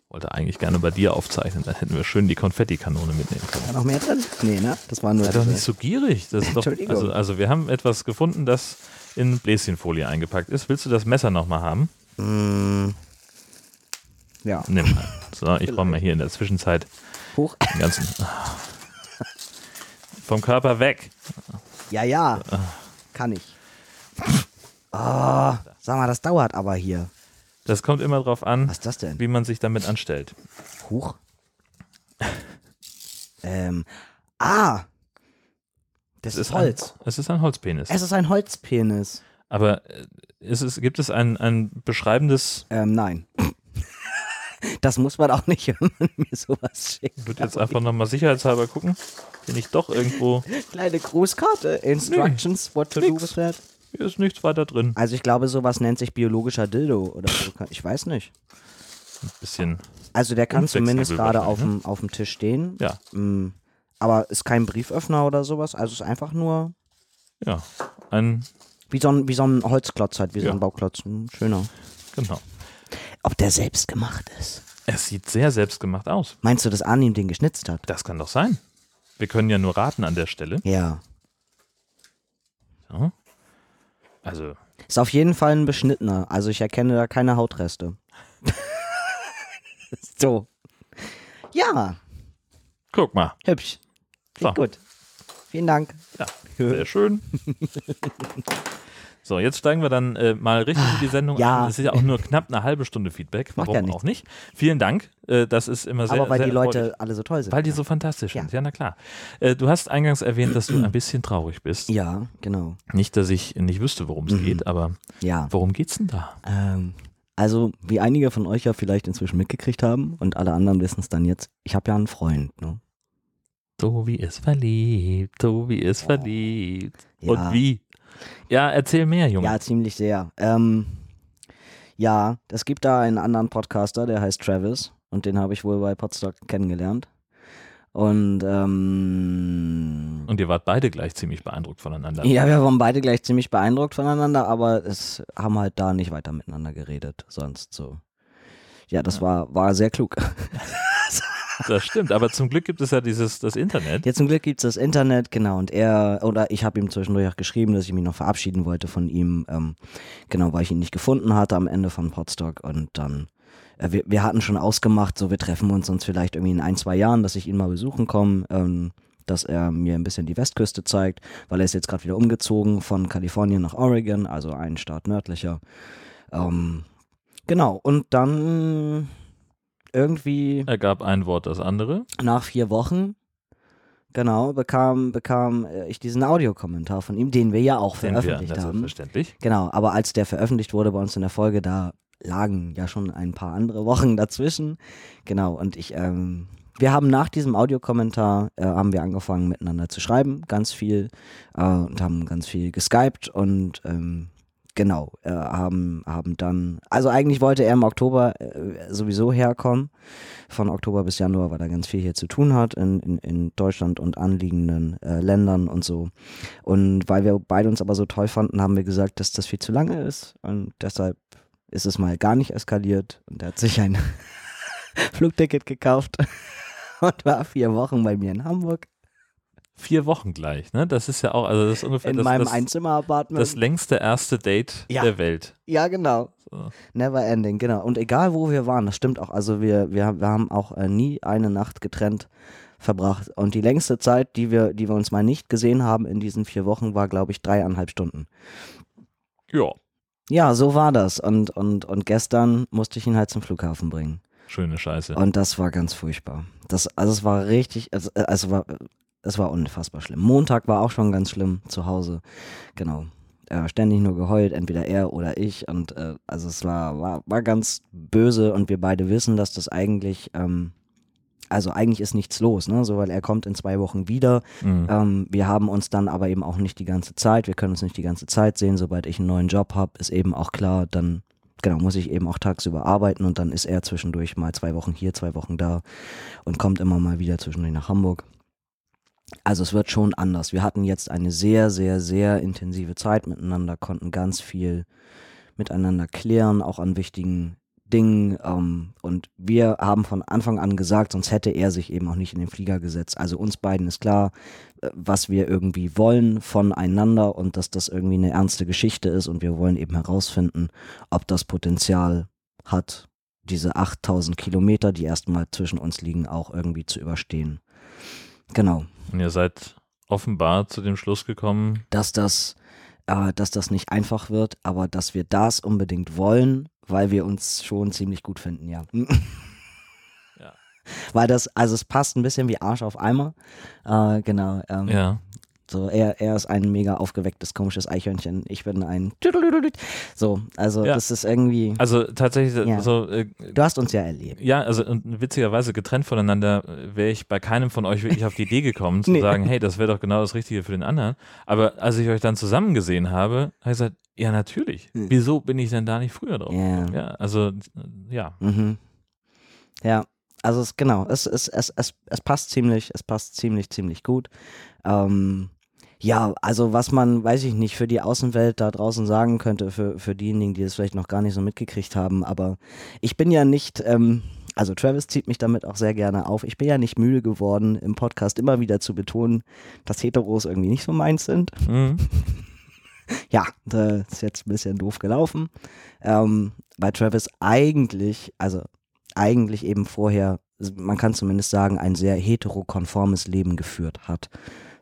Wollte eigentlich gerne bei dir aufzeichnen, dann hätten wir schön die Konfettikanone mitnehmen können. War noch mehr drin? Nee, ne? Das war nur. Sei doch nicht so gierig. Das ist doch, Entschuldigung. also, also wir haben etwas gefunden, das in Bläschenfolie eingepackt ist. Willst du das Messer nochmal haben? Mm, ja. Nimm mal. So, ich räume mal hier in der Zwischenzeit Hoch. den ganzen vom Körper weg. Ja, ja. Kann ich. Oh, sag mal, das dauert aber hier. Das kommt immer drauf an, Was ist das denn? wie man sich damit anstellt. Huch. Ähm. Ah! Das ist Holz. Ein, es ist ein Holzpenis. Es ist ein Holzpenis. Aber äh, ist es, gibt es ein, ein beschreibendes, Ähm, nein. Das muss man auch nicht, wenn man mir sowas schickt. ich würde jetzt einfach nochmal sicherheitshalber gucken, bin ich doch irgendwo, Kleine Grußkarte. Instructions, what to do nix. with that. hier ist nichts weiter drin. Also ich glaube, sowas nennt sich biologischer Dildo oder so. Ich weiß nicht. Ein bisschen, Also der kann zumindest gerade auf wahrscheinlich, dem, auf dem Tisch stehen. ja, Mm, Aber ist kein Brieföffner oder sowas. Also ist einfach nur ja, ein, wie so ein, wie so ein Holzklotz halt, wie so Ja. ein Bauklotz. Hm, Schöner. genau. Ob der selbst gemacht ist? Es sieht sehr selbstgemacht aus. Meinst du, dass Arnim den geschnitzt hat? Das kann doch sein. Wir können ja nur raten an der Stelle. Ja. So. Also, Ist auf jeden Fall ein beschnittener. Also ich erkenne da keine Hautreste. so. Ja, guck mal. hübsch. So. Klingt gut. Vielen Dank. Ja, sehr schön. So, jetzt steigen wir dann äh, mal richtig in die Sendung Ja. ein. Es ist ja auch nur knapp eine halbe Stunde Feedback. Macht Warum ja auch nicht? Vielen Dank. Äh, das ist immer sehr Aber weil sehr die Leute erfreulich. alle so toll sind. Weil die so fantastisch Ja. sind. Ja, na klar. Äh, du hast eingangs erwähnt, dass du ein bisschen traurig bist. ja, genau. Nicht, dass ich nicht wüsste, worum es Mhm. geht, aber Ja. worum geht's denn da? Ähm, also, wie einige von euch ja vielleicht inzwischen mitgekriegt haben und alle anderen wissen es dann jetzt, ich habe ja einen Freund. Ne? Tobi ist verliebt, Tobi ist verliebt. Ja. Und wie? Ja, erzähl mehr, Junge. Ja, ziemlich sehr. Ähm, ja, es gibt da einen anderen Podcaster, der heißt Travis und den habe ich wohl bei Podstock kennengelernt. Und ähm, Und ihr wart beide gleich ziemlich beeindruckt voneinander. ja, wir waren beide gleich ziemlich beeindruckt voneinander, aber es haben halt da nicht weiter miteinander geredet, sonst so. Ja, das war, war sehr klug. Das stimmt, aber zum Glück gibt es ja dieses das Internet. Ja, zum Glück gibt es das Internet, genau. Und er, oder ich habe ihm zwischendurch auch geschrieben, dass ich mich noch verabschieden wollte von ihm. Ähm, genau, weil ich ihn nicht gefunden hatte am Ende von Podstock. Und dann, äh, wir, wir hatten schon ausgemacht, so wir treffen uns uns vielleicht irgendwie in ein, zwei Jahren, dass ich ihn mal besuchen komme. Ähm, dass er mir ein bisschen die Westküste zeigt, weil er ist jetzt gerade wieder umgezogen von Kalifornien nach Oregon, also einen Staat nördlicher. Ähm, genau, und dann irgendwie Er gab ein Wort das andere. nach vier Wochen, genau, bekam, bekam äh, ich diesen Audiokommentar von ihm, den wir ja auch Den wir, veröffentlicht das haben. selbstverständlich. Genau, aber als der veröffentlicht wurde bei uns in der Folge, da lagen ja schon ein paar andere Wochen dazwischen. Genau, und ich, ähm, wir haben nach diesem Audiokommentar, äh, haben wir angefangen miteinander zu schreiben, ganz viel, äh, und haben ganz viel geskypt und ähm, genau, äh, haben, haben dann, also eigentlich wollte er im Oktober äh, sowieso herkommen. Von Oktober bis Januar, weil er ganz viel hier zu tun hat in, in, in Deutschland und anliegenden äh, Ländern und so. Und weil wir beide uns aber so toll fanden, haben wir gesagt, dass das viel zu lange ist. Und deshalb ist es mal gar nicht eskaliert. Und er hat sich ein Flugticket gekauft und war vier Wochen bei mir in Hamburg. Vier Wochen gleich, ne? Das ist ja auch, also das ist ungefähr In das, meinem das, Einzimmer-Apartment. das längste erste Date Ja. der Welt. Ja, genau. So. Never ending, genau. Und egal wo wir waren, das stimmt auch. Also wir, wir, wir haben auch äh, nie eine Nacht getrennt verbracht. Und die längste Zeit, die wir, die wir uns mal nicht gesehen haben in diesen vier Wochen, war, glaube ich, dreieinhalb Stunden. Ja, Ja, so war das. Und, und, und gestern musste ich ihn halt zum Flughafen bringen. schöne Scheiße. Und das war ganz furchtbar. Das, also es war richtig, also, äh, also war, es war unfassbar schlimm. Montag war auch schon ganz schlimm zu Hause. Genau. Äh, ständig nur geheult, entweder er oder ich. Und äh, also es war, war, war ganz böse und wir beide wissen, dass das eigentlich, ähm, also eigentlich ist nichts los, ne? So, weil er kommt in zwei Wochen wieder. Mhm. Ähm, wir haben uns dann aber eben auch nicht die ganze Zeit, wir können uns nicht die ganze Zeit sehen. Sobald ich einen neuen Job habe, ist eben auch klar, dann genau, muss ich eben auch tagsüber arbeiten und dann ist er zwischendurch mal zwei Wochen hier, zwei Wochen da und kommt immer mal wieder zwischendurch nach Hamburg. Also es wird schon anders. Wir hatten jetzt eine sehr, sehr, sehr intensive Zeit miteinander, konnten ganz viel miteinander klären, auch an wichtigen Dingen. Ähm, und wir haben von Anfang an gesagt, sonst hätte er sich eben auch nicht in den Flieger gesetzt. Also uns beiden ist klar, äh, was wir irgendwie wollen voneinander und dass das irgendwie eine ernste Geschichte ist und wir wollen eben herausfinden, ob das Potenzial hat, diese 8000 Kilometer, die erstmal zwischen uns liegen, auch irgendwie zu überstehen. Genau. Und ihr seid offenbar zu dem Schluss gekommen, dass das, äh, dass das nicht einfach wird, aber dass wir das unbedingt wollen, weil wir uns schon ziemlich gut finden, ja. Ja. Weil das, also es passt ein bisschen wie Arsch auf Eimer. Äh, genau. Ähm, ja, So, er, er ist ein mega aufgewecktes, komisches Eichhörnchen. Ich bin ein so, also Ja. das ist irgendwie. also tatsächlich Ja. so, äh, Du hast uns ja erlebt. ja, also und witzigerweise getrennt voneinander äh, wäre ich bei keinem von euch wirklich auf die Idee gekommen, zu Nee. sagen, hey, das wäre doch genau das Richtige für den anderen. Aber als ich euch dann zusammen gesehen habe, habe ich gesagt, ja, natürlich. Hm. Wieso bin ich denn da nicht früher drauf? Ja. gekommen? Ja, also, äh, ja. Mhm. Ja, also es, genau, es, es, es, es, es passt ziemlich, es passt ziemlich, ziemlich gut. Ähm, ja, also was man, weiß ich nicht, für die Außenwelt da draußen sagen könnte, für, für diejenigen, die es vielleicht noch gar nicht so mitgekriegt haben, aber ich bin ja nicht, ähm, also Travis zieht mich damit auch sehr gerne auf. Ich bin ja nicht müde geworden, im Podcast immer wieder zu betonen, dass Heteros irgendwie nicht so meins sind. Mhm. Ja, das ist jetzt ein bisschen doof gelaufen. Ähm, weil Travis eigentlich, also eigentlich eben vorher, man kann zumindest sagen, ein sehr heterokonformes Leben geführt hat.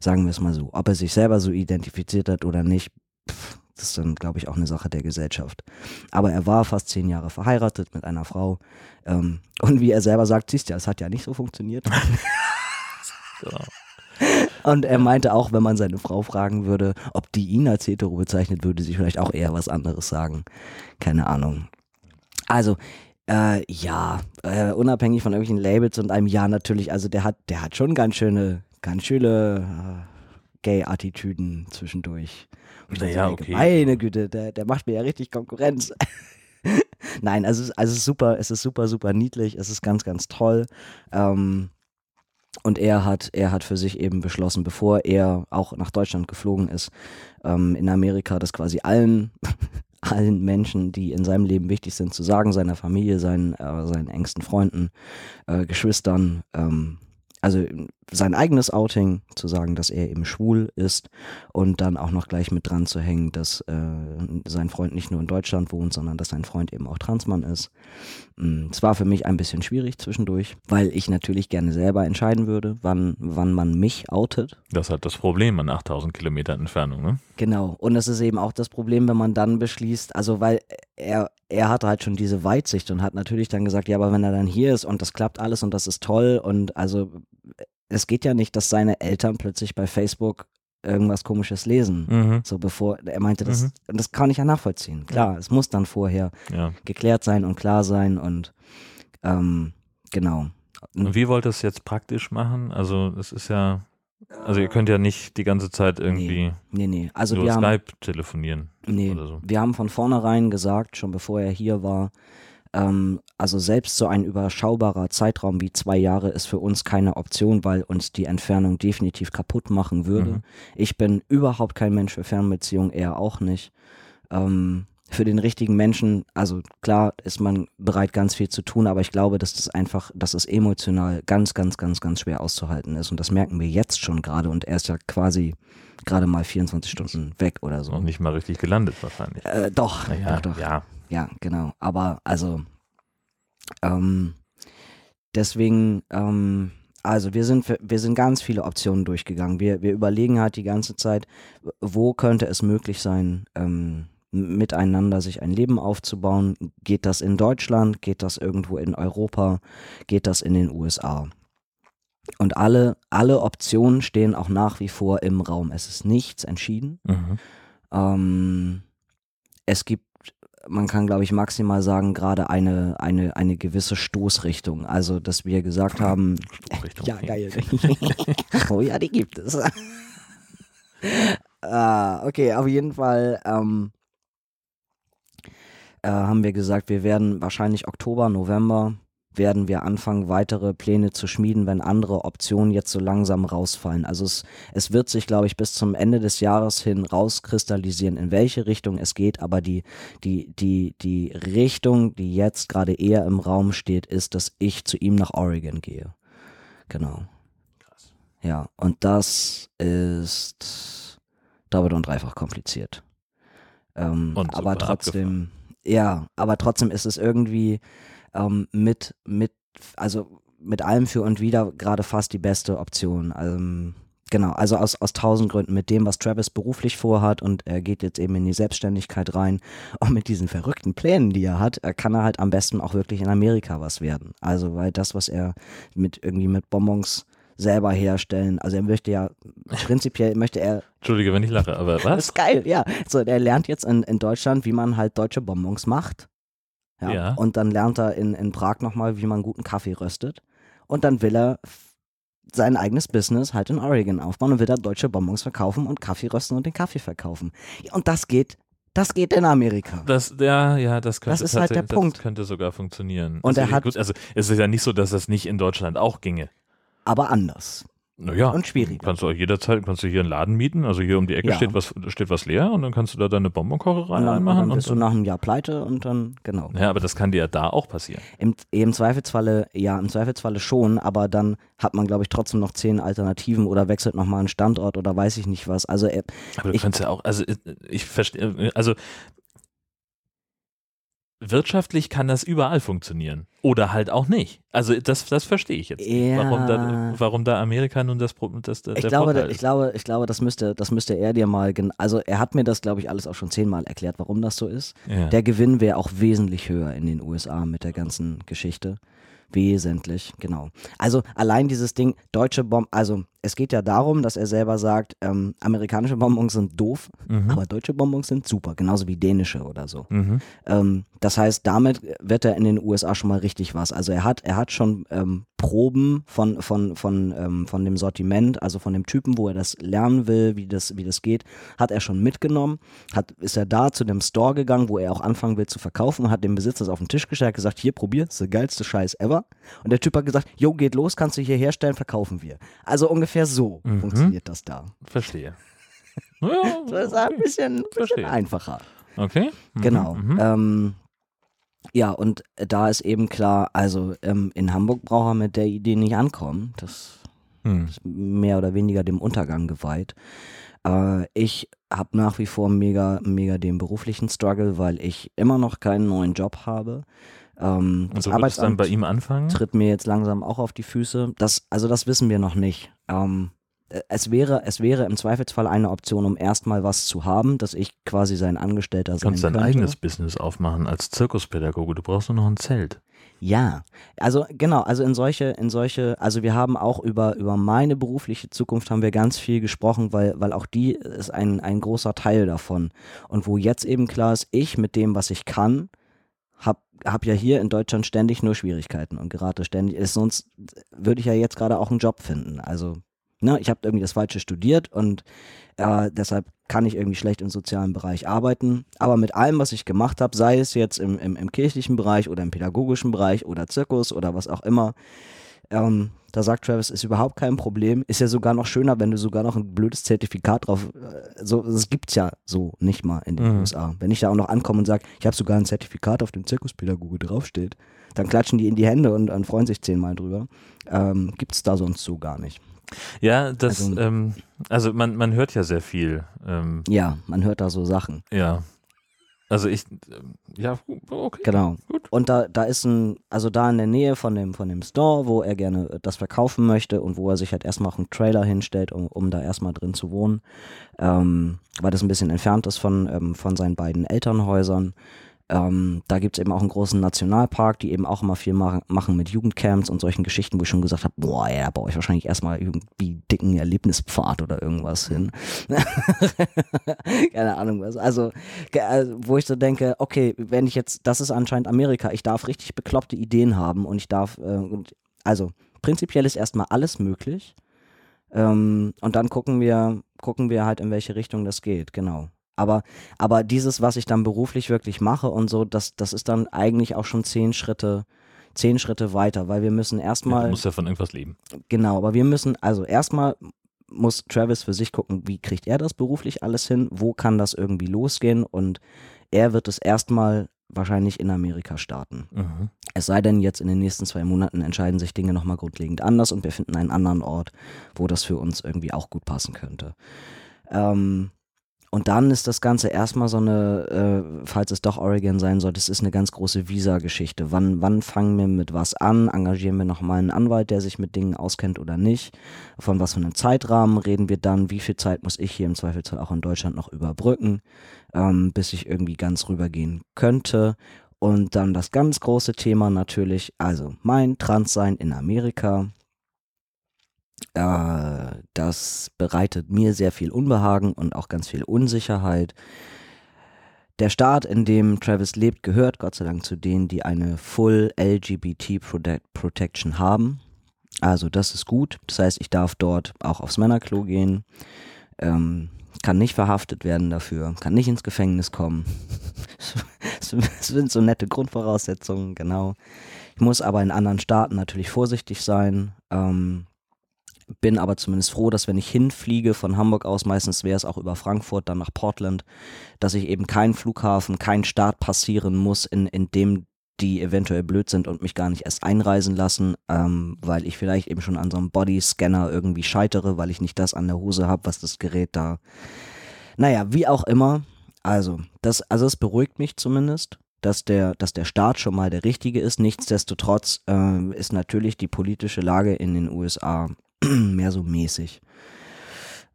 Sagen wir es mal so. Ob er sich selber so identifiziert hat oder nicht, pff, das ist dann, glaube ich, auch eine Sache der Gesellschaft. Aber er war fast zehn Jahre verheiratet mit einer Frau. Ähm, und wie er selber sagt, siehst ja, es hat ja nicht so funktioniert. Genau. Und er meinte auch, wenn man seine Frau fragen würde, ob die ihn als hetero bezeichnet, würde sie vielleicht auch eher was anderes sagen. Keine Ahnung. Also, äh, ja, äh, unabhängig von irgendwelchen Labels und einem Ja natürlich, also der hat, der hat schon ganz schöne, ganz schöne äh, Gay-Attitüden zwischendurch. So Naja, denke, okay. Meine Güte, der, der macht mir ja richtig Konkurrenz. Nein, also, es ist- also es ist super, es ist super, super niedlich, es ist ganz, ganz toll. Ähm, und er hat, er hat für sich eben beschlossen, bevor er auch nach Deutschland geflogen ist, ähm, in Amerika das quasi allen, allen Menschen, die in seinem Leben wichtig sind, zu sagen, seiner Familie, seinen, äh, seinen engsten Freunden, äh, Geschwistern, ähm, also sein eigenes Outing, zu sagen, dass er eben schwul ist und dann auch noch gleich mit dran zu hängen, dass äh, sein Freund nicht nur in Deutschland wohnt, sondern dass sein Freund eben auch Transmann ist. Mm, Es war für mich ein bisschen schwierig zwischendurch, weil ich natürlich gerne selber entscheiden würde, wann, wann man mich outet. Das halt das Problem an 8000 Kilometern Entfernung, ne? Genau. Und es ist eben auch das Problem, wenn man dann beschließt, also weil er, er hat halt schon diese Weitsicht und hat natürlich dann gesagt, ja, aber wenn er dann hier ist und das klappt alles und das ist toll und also es geht ja nicht, dass seine Eltern plötzlich bei Facebook irgendwas komisches lesen. Mhm. So bevor, er meinte, das, Mhm. das kann ich ja nachvollziehen. Klar, es muss dann vorher Ja. geklärt sein und klar sein und ähm, genau. Und wie wollt ihr es jetzt praktisch machen? Also, es ist ja, Also ihr könnt ja nicht die ganze Zeit irgendwie Nee, nee. Also über wir haben, Skype telefonieren nee, so. wir haben von vornherein gesagt, schon bevor er hier war, ähm, also selbst so ein überschaubarer Zeitraum wie zwei Jahre ist für uns keine Option, weil uns die Entfernung definitiv kaputt machen würde. Mhm. Ich bin überhaupt kein Mensch für Fernbeziehungen, er auch nicht. Ähm, für den richtigen Menschen, also klar ist man bereit, ganz viel zu tun, aber ich glaube, dass das einfach, dass es emotional ganz, ganz, ganz, ganz schwer auszuhalten ist. Und das merken wir jetzt schon gerade. Und er ist ja quasi gerade mal 24 Stunden weg oder Noch so. nicht mal richtig gelandet wahrscheinlich. Äh, doch, Naja, doch, doch. ja. Ja, genau. Aber also, ähm, deswegen, ähm, also wir sind, wir sind ganz viele Optionen durchgegangen. Wir, wir überlegen halt die ganze Zeit, wo könnte es möglich sein, ähm, miteinander sich ein Leben aufzubauen. Geht das in Deutschland? Geht das irgendwo in Europa? Geht das in den USA? Und alle, alle Optionen stehen auch nach wie vor im Raum. Es ist nichts entschieden. Mhm. Ähm, es gibt, man kann glaube ich maximal sagen, gerade eine, eine, eine gewisse Stoßrichtung. Also, dass wir gesagt haben, ja, geil. oh ja, die gibt es. ah, okay, auf jeden Fall ähm, äh, haben wir gesagt, wir werden wahrscheinlich Oktober, November werden wir anfangen, weitere Pläne zu schmieden, wenn andere Optionen jetzt so langsam rausfallen. Also es, es wird sich, glaube ich, bis zum Ende des Jahres hin rauskristallisieren, in welche Richtung es geht, aber die, die, die, die Richtung, die jetzt gerade eher im Raum steht, ist, dass ich zu ihm nach Oregon gehe. Genau. Krass. Ja, und das ist doppelt und dreifach kompliziert. Ähm, Und aber trotzdem, ja, aber trotzdem ist es irgendwie ähm, mit, mit, also mit allem für und wieder gerade fast die beste Option. Ähm, genau, also aus, aus tausend Gründen mit dem, was Travis beruflich vorhat und er geht jetzt eben in die Selbstständigkeit rein und mit diesen verrückten Plänen, die er hat, äh, kann er halt am besten auch wirklich in Amerika was werden. Also, weil das, was er mit irgendwie mit Bonbons selber herstellen, also er möchte ja, prinzipiell möchte er Entschuldige, wenn ich lache, aber das was? ist geil, ja. So, der lernt jetzt in, in Deutschland, wie man halt deutsche Bonbons macht. Ja. Ja. Und dann lernt er in, in Prag nochmal, wie man guten Kaffee röstet. Und dann will er sein eigenes Business halt in Oregon aufbauen und will da deutsche Bonbons verkaufen und Kaffee rösten und den Kaffee verkaufen. Und das geht, das geht in Amerika. Das, ja, ja, das könnte, Das ist halt der Punkt. Das könnte sogar funktionieren. Und also, er hat- gut, also es ist ja nicht so, dass das nicht in Deutschland auch ginge. Aber anders. Naja, Und schwieriger. kannst du auch jederzeit, kannst du hier einen Laden mieten, also hier um die Ecke Ja. steht was steht was leer und dann kannst du da deine Bonbonkocherei Und dann, und reinmachen. dann Und bist du nach einem Jahr pleite und dann, genau. ja, aber das kann dir ja da auch passieren. Im, Im Zweifelsfalle, ja, im Zweifelsfalle schon, aber dann hat man, glaube ich, trotzdem noch zehn Alternativen oder wechselt nochmal einen Standort oder weiß ich nicht was. Also er, Aber du Ich- kannst ja auch, also ich- ich verstehe, also wirtschaftlich kann das überall funktionieren. Oder halt auch nicht. Also das, das verstehe ich jetzt nicht. Warum da, Ja. warum da Amerika nun das, das der Ich glaube, Vorteil ich glaube, ich glaube, das müsste, das müsste er dir mal, gen- also er hat mir das, glaube ich, alles auch schon zehnmal erklärt, warum das so ist. Ja. Der Gewinn wäre auch wesentlich höher in den USA mit der ganzen Geschichte. Wesentlich, genau. Also allein dieses Ding, deutsche Bomben, also es geht ja darum, dass er selber sagt, ähm, amerikanische Bonbons sind doof, Mhm. aber deutsche Bonbons sind super, genauso wie dänische oder so. Mhm. Ähm, das heißt, damit wird er in den USA schon mal richtig was. Also er hat, er hat schon ähm, Proben von, von, von, ähm, von dem Sortiment, also von dem Typen, wo er das lernen will, wie das, wie das geht, hat er schon mitgenommen. Hat, ist er da zu dem Store gegangen, wo er auch anfangen will zu verkaufen, hat dem Besitzer das auf den Tisch gestellt, gesagt, hier, probier, ist der geilste Scheiß ever. Und der Typ hat gesagt, jo, geht los, kannst du hier herstellen, verkaufen wir. Also ungefähr so Mhm. funktioniert das da. Verstehe. Ja, Das ist ein bisschen, bisschen einfacher. Okay. Mhm. Genau. Mhm. Ähm, ja, und da ist eben klar, also ähm, in Hamburg braucht er mit der Idee nicht ankommen. Das Hm. ist mehr oder weniger dem Untergang geweiht. Äh, ich habe nach wie vor mega, mega den beruflichen Struggle, weil ich immer noch keinen neuen Job habe. Ähm, Und das so wird es dann bei ihm anfangen? tritt mir jetzt langsam auch auf die Füße. Das, also das wissen wir noch nicht. Ähm, äh, es wäre, es wäre im Zweifelsfall eine Option, um erstmal was zu haben, dass ich quasi sein Angestellter Du sein kannst dein könnte. eigenes Business aufmachen als Zirkuspädagoge. Du brauchst nur noch ein Zelt. Ja, also genau, also in solche, in solche, also wir haben auch über, über meine berufliche Zukunft haben wir ganz viel gesprochen, weil, weil auch die ist ein, ein großer Teil davon. Und wo jetzt eben klar ist, ich mit dem, was ich kann, hab, hab ja hier in Deutschland ständig nur Schwierigkeiten und gerate ständig, ist sonst würde ich ja jetzt gerade auch einen Job finden. Also Ne? Ich habe irgendwie das Falsche studiert und äh, deshalb kann ich irgendwie schlecht im sozialen Bereich arbeiten. Aber mit allem, was ich gemacht habe, sei es jetzt im, im, im kirchlichen Bereich oder im pädagogischen Bereich oder Zirkus oder was auch immer, ähm, da sagt Travis, ist überhaupt kein Problem. Ist ja sogar noch schöner, wenn du sogar noch ein blödes Zertifikat drauf. Äh, so, das gibt's ja so nicht mal in den Mhm. USA. Wenn ich da auch noch ankomme und sage, ich habe sogar ein Zertifikat, auf dem Zirkuspädagoge draufsteht, dann klatschen die in die Hände und, und freuen sich zehnmal drüber. Ähm, gibt's da sonst so gar nicht. Ja, das, Also- ähm, also man, man hört ja sehr viel. Ähm, Ja, man hört da so Sachen. ja. Also ich, ähm, ja, okay. Genau. Gut. Und da, da ist ein, also da in der Nähe von dem, von dem Store, wo er gerne das verkaufen möchte und wo er sich halt erstmal auch einen Trailer hinstellt, um, um da erstmal drin zu wohnen, ähm, weil das ein bisschen entfernt ist von, ähm, von seinen beiden Elternhäusern. Ähm, da gibt es eben auch einen großen Nationalpark, die eben auch immer viel machen, machen mit Jugendcamps und solchen Geschichten, wo ich schon gesagt habe, boah, ja, da baue ich wahrscheinlich erstmal irgendwie dicken Erlebnispfad oder irgendwas hin. Keine Ahnung was. Also, also, wo ich so denke, okay, wenn ich jetzt, das ist anscheinend Amerika, ich darf richtig bekloppte Ideen haben und ich darf, äh, also prinzipiell ist erstmal alles möglich. Ähm, und dann gucken wir, gucken wir halt, in welche Richtung das geht, genau. Aber, aber dieses, was ich dann beruflich wirklich mache und so, das, das ist dann eigentlich auch schon zehn Schritte, zehn Schritte weiter, weil wir müssen Ja, erstmal. du musst ja von irgendwas leben. Genau, aber wir müssen, also erstmal muss Travis für sich gucken, wie kriegt er das beruflich alles hin, wo kann das irgendwie losgehen und er wird es erstmal wahrscheinlich in Amerika starten. Mhm. Es sei denn, jetzt in den nächsten zwei Monaten entscheiden sich Dinge nochmal grundlegend anders und wir finden einen anderen Ort, wo das für uns irgendwie auch gut passen könnte. Ähm, und dann ist das Ganze erstmal so eine, äh, falls es doch Oregon sein sollte, es ist eine ganz große Visa-Geschichte. Wann, wann fangen wir mit was an? Engagieren wir nochmal einen Anwalt, der sich mit Dingen auskennt oder nicht? Von was für einem Zeitrahmen reden wir dann? Wie viel Zeit muss ich hier im Zweifelsfall auch in Deutschland noch überbrücken, ähm, bis ich irgendwie ganz rübergehen könnte? Und dann das ganz große Thema natürlich, also mein Transsein in Amerika. Äh, das bereitet mir sehr viel Unbehagen und auch ganz viel Unsicherheit. Der Staat, in dem Travis lebt, gehört Gott sei Dank zu denen, die eine Full LGBT Protect Protection haben. Also das ist gut. Das heißt, ich darf dort auch aufs Männerklo gehen, ähm, kann nicht verhaftet werden dafür, kann nicht ins Gefängnis kommen. Das sind so nette Grundvoraussetzungen, genau. Ich muss aber in anderen Staaten natürlich vorsichtig sein. Ähm, bin aber zumindest froh, dass wenn ich hinfliege von Hamburg aus, meistens wäre es auch über Frankfurt, dann nach Portland, dass ich eben keinen Flughafen, keinen Start passieren muss, in, in dem die eventuell blöd sind und mich gar nicht erst einreisen lassen, ähm, weil ich vielleicht eben schon an so einem Bodyscanner irgendwie scheitere, weil ich nicht das an der Hose habe, was das Gerät da. Naja, wie auch immer. Also, das, also es beruhigt mich zumindest, dass der, dass der Staat schon mal der richtige ist. Nichtsdestotrotz ähm, ist natürlich die politische Lage in den USA mehr so mäßig.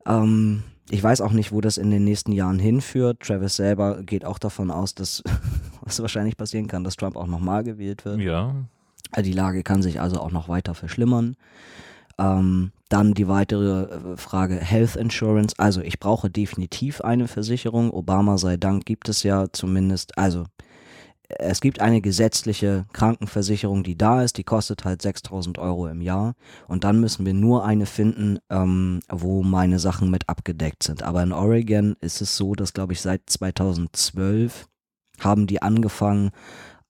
Ähm, ich weiß auch nicht, wo das in den nächsten Jahren hinführt. Travis selber geht auch davon aus, dass was wahrscheinlich passieren kann, dass Trump auch nochmal gewählt wird. Ja, Die Lage kann sich also auch noch weiter verschlimmern. Ähm, dann die weitere äh, Frage Health Insurance. Also ich brauche definitiv eine Versicherung. Obama sei Dank gibt es ja zumindest, also es gibt eine gesetzliche Krankenversicherung, die da ist, die kostet halt 6000 Euro im Jahr. Und dann müssen wir nur eine finden, ähm, wo meine Sachen mit abgedeckt sind. Aber in Oregon ist es so, dass, glaube ich, seit 2012 haben die angefangen,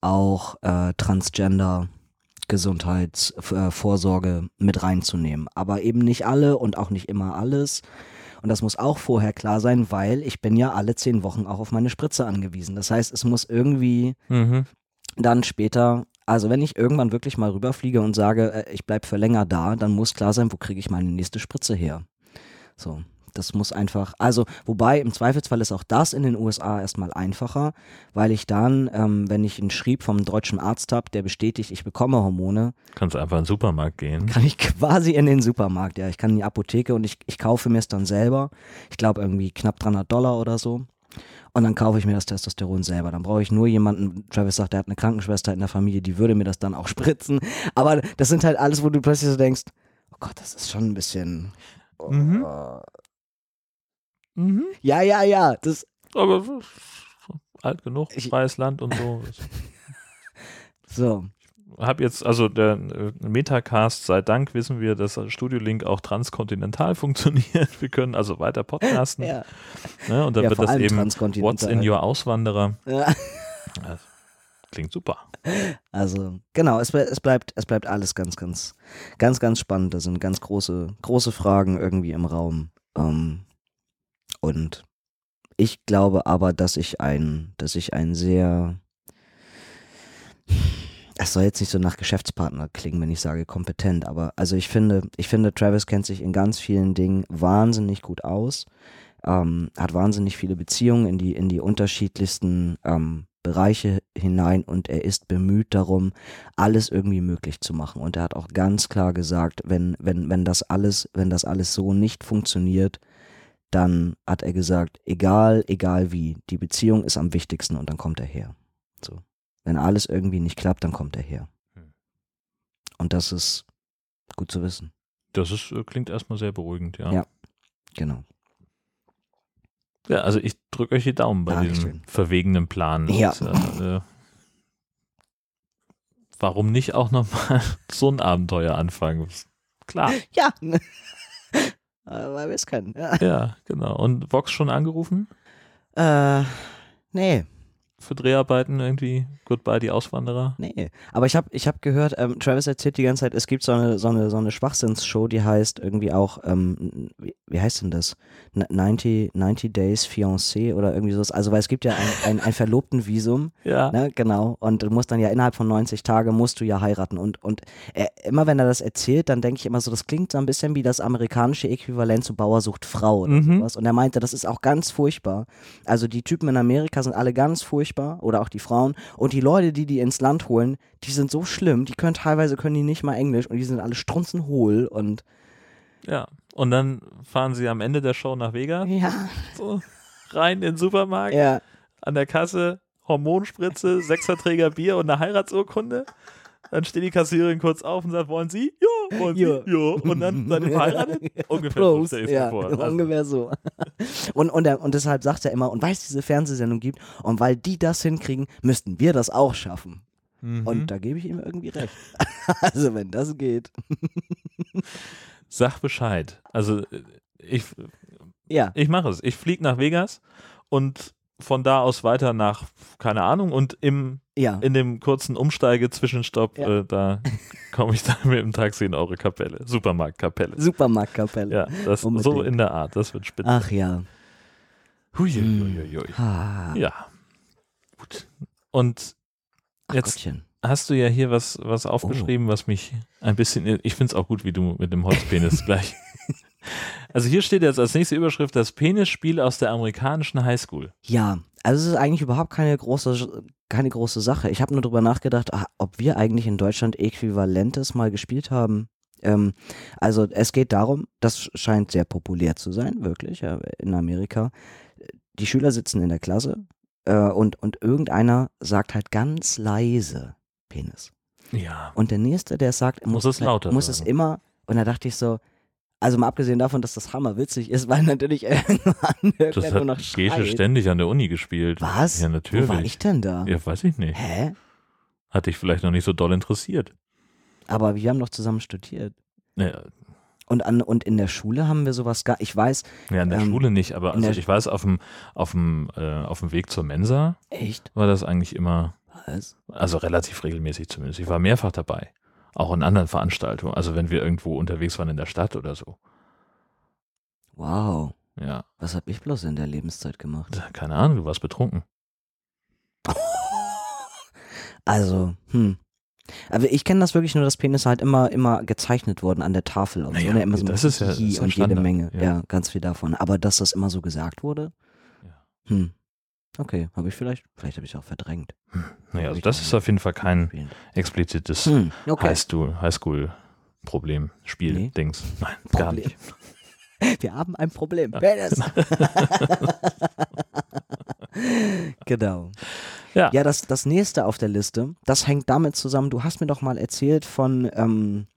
auch äh, Transgender Gesundheitsvorsorge mit reinzunehmen. Aber eben nicht alle und auch nicht immer alles. Und das muss auch vorher klar sein, weil ich bin ja alle zehn Wochen auch auf meine Spritze angewiesen. Das heißt, es muss irgendwie mhm. dann später, also wenn ich irgendwann wirklich mal rüberfliege und sage, äh, ich bleibe für länger da, dann muss klar sein, wo kriege ich meine nächste Spritze her. So, das muss einfach, also wobei im Zweifelsfall ist auch das in den USA erstmal einfacher, weil ich dann, ähm, wenn ich einen Schrieb vom deutschen Arzt habe, der bestätigt, ich bekomme Hormone, kannst du einfach in den Supermarkt gehen. kann ich quasi in den Supermarkt, ja, ich kann in die Apotheke und ich, ich kaufe mir es dann selber. Ich glaube irgendwie knapp 300 Dollar oder so. Und dann kaufe ich mir das Testosteron selber. Dann brauche ich nur jemanden, Travis sagt, der hat eine Krankenschwester in der Familie, die würde mir das dann auch spritzen. Aber das sind halt alles, wo du plötzlich so denkst, oh Gott, das ist schon ein bisschen. Mhm. Mhm. Ja, ja, ja. Das, Aber alt genug, Ich- freies Land und so. so. habe jetzt, also der äh, Metacast, sei Dank wissen wir, dass Studio Link auch transkontinental funktioniert. Wir können also weiter podcasten. Ja. Ne? Und dann Ja, wird das eben. What's in Your Auswanderer. Ja. Klingt super. Also, genau, es, es, bleibt, es bleibt alles ganz, ganz, ganz, ganz spannend. Da sind ganz große, große Fragen irgendwie im Raum. Ähm, und ich glaube aber, dass ich ein, dass ich ein sehr, es soll jetzt nicht so nach Geschäftspartner klingen, wenn ich sage kompetent, aber also ich finde, ich finde, Travis kennt sich in ganz vielen Dingen wahnsinnig gut aus, ähm, hat wahnsinnig viele Beziehungen in die, in die unterschiedlichsten ähm, Bereiche hinein und er ist bemüht darum, alles irgendwie möglich zu machen. Und er hat auch ganz klar gesagt, wenn, wenn, wenn das alles, wenn das alles so nicht funktioniert, dann hat er gesagt, egal, egal wie, die Beziehung ist am wichtigsten und dann kommt er her. So. Wenn alles irgendwie nicht klappt, dann kommt er her. Hm. Und das ist gut zu wissen. Das ist, äh, klingt erstmal sehr beruhigend, ja. Ja. Genau. Ja, also ich drücke euch die Daumen bei diesem verwegenen Plan. Ja. Und, äh, äh, warum nicht auch nochmal so ein Abenteuer anfangen? Klar. Ja. Äh, Weil wir es können. Ja. Ja, genau. Und Vox schon angerufen Äh, nee. Für Dreharbeiten irgendwie? Goodbye, die Auswanderer. Nee, aber ich habe ich hab gehört, ähm, Travis erzählt die ganze Zeit, es gibt so eine, so eine, so eine Schwachsinnsshow, die heißt irgendwie auch, ähm, wie, wie heißt denn das? N 90, 90 Days Fiancé oder irgendwie sowas. Also, weil es gibt ja ein, ein, ein verlobten Visum, Ja. ne, genau, und du musst dann ja innerhalb von 90 Tagen musst du ja heiraten und, und er, immer wenn er das erzählt, dann denke ich immer so, das klingt so ein bisschen wie das amerikanische Äquivalent zu Bauer sucht Frau oder Mhm. sowas. Und er meinte, das ist auch ganz furchtbar. Also die Typen in Amerika sind alle ganz furchtbar oder auch die Frauen. Und die Leute, die die ins Land holen, die sind so schlimm, die können teilweise können die nicht mal Englisch. Und die sind alle strunzenhohl. Und Ja. Und dann fahren sie am Ende der Show nach Vegas, ja, so rein in den Supermarkt, ja, an der Kasse. Hormonspritze, Sechserträger Bier und eine Heiratsurkunde. Dann steht die Kassiererin kurz auf und sagt, wollen Sie? Ja, wollen Sie? Ja. Und dann seid ihr verheiratet? Ungefähr so Prost, ja, vor. Also, ungefähr so. Und, und, und deshalb sagt er immer, und weil es diese Fernsehsendung gibt und weil die das hinkriegen, müssten wir das auch schaffen. mhm. Und da gebe ich ihm irgendwie recht. also wenn das geht. Sag Bescheid. Also äh, ich, Ja, ich mache es. Ich fliege nach Vegas und von da aus weiter nach, keine Ahnung, und im, ja. in dem kurzen Umsteige-Zwischenstopp, Ja. äh, da komme ich dann mit dem Taxi in eure Kapelle, Supermarktkapelle. Supermarktkapelle. Ja, das, so Unbedingt. in der Art, das wird spitze. Ach ja. Hui, hui, hui, hui. Ah, Ja. Gut. Und Ach jetzt Gottchen. hast du ja hier was, was aufgeschrieben, was mich ein bisschen, ich finde es auch gut, wie du mit dem Holzpenis gleich. Also hier steht jetzt als nächste Überschrift das Penisspiel aus der amerikanischen Highschool. Ja, also es ist eigentlich überhaupt keine große, keine große Sache. Ich habe nur drüber nachgedacht, ah, ob wir eigentlich in Deutschland Äquivalentes mal gespielt haben. Ähm, also es geht darum, das scheint sehr populär zu sein, wirklich, ja, in Amerika. Die Schüler sitzen in der Klasse äh, und, und irgendeiner sagt halt ganz leise Penis. Ja. Und der Nächste, der sagt, Muss muss, es lauter muss es immer. Und da dachte ich so, also mal abgesehen davon, dass das hammerwitzig ist, weil natürlich irgendwann Das nur noch hat Gesche ständig an der Uni gespielt. Was? Ja, natürlich. Wo war ich denn da? Ja, weiß ich nicht. Hä? Hat dich vielleicht noch nicht so doll interessiert. Aber wir haben doch zusammen studiert. Ja, Und, an, und in der Schule haben wir sowas gar. Ich weiß, ja in der Ähm, Schule nicht, aber also ich weiß, auf dem, auf, dem, äh, auf dem Weg zur Mensa echt? war das eigentlich immer, Was? also relativ regelmäßig zumindest. Ich war mehrfach dabei. Auch in anderen Veranstaltungen. Also wenn wir irgendwo unterwegs waren in der Stadt oder so. Wow. Ja, Was habe ich bloß in der Lebenszeit gemacht? keine Ahnung, du warst betrunken. Also, hm. Aber ich kenne das wirklich nur, dass Penisse halt immer, immer gezeichnet wurden an der Tafel und so. Naja, Ne? Immer so das ist ja- Hihi ist und jede Menge. ja. Ja. ganz viel davon. Aber dass das immer so gesagt wurde? Ja. Hm. Okay, habe ich vielleicht, vielleicht habe ich auch verdrängt. Naja, also das ist auf jeden Fall kein Spielen. explizites Hm. Okay. Highschool, Highschool-Problem, Spiel, Nee. Dings. Nein, gar Problem. nicht. Wir haben ein Problem. Ja. Penis. genau. Ja. Ja, das, das nächste auf der Liste, das hängt damit zusammen, du hast mir doch mal erzählt von ähm,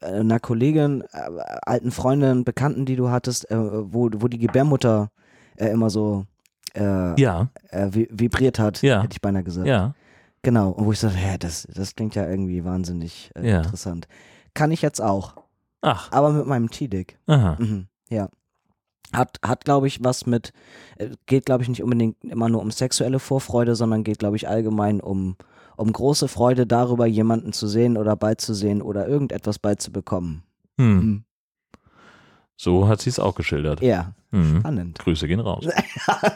äh, einer Kollegin, äh, alten Freundin, Bekannten, die du hattest, äh, wo, wo die Gebärmutter äh, immer so äh, Ja, äh, vi- vibriert hat, Ja. hätte ich beinahe gesagt. ja. Genau. Und wo ich so, hä, das, das klingt ja irgendwie wahnsinnig äh, Ja. interessant. Kann ich jetzt auch. Ach, Aber mit meinem T-Dick. aha. Mhm, ja. Hat, hat glaube ich, was mit, äh, geht, glaube ich, nicht unbedingt immer nur um sexuelle Vorfreude, sondern geht, glaube ich, allgemein um, um große Freude darüber, jemanden zu sehen oder beizusehen oder irgendetwas beizubekommen. Hm. Mhm. So hat sie es auch geschildert. Ja, Mhm. spannend. Grüße gehen raus.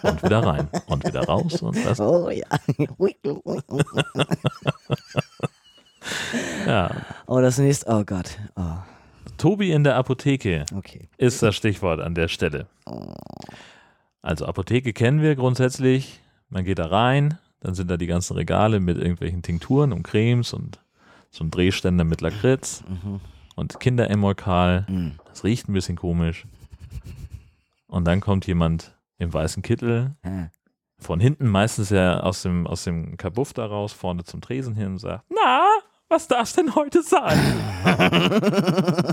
Und wieder rein. Und wieder raus. Und das. Oh ja. Ja. oh, das nächste, oh Gott. Oh, Tobi in der Apotheke okay. ist das Stichwort an der Stelle. Also Apotheke kennen wir grundsätzlich. Man geht da rein, dann sind da die ganzen Regale mit irgendwelchen Tinkturen und Cremes und so ein Drehständer mit Lakritz Mhm. Und Kinderemolkal. Mhm. Das riecht ein bisschen komisch. Und dann kommt jemand im weißen Kittel, Ja. von hinten meistens ja aus dem, aus dem Kabuff da raus, vorne zum Tresen hin und sagt, na, was darf's denn heute sein?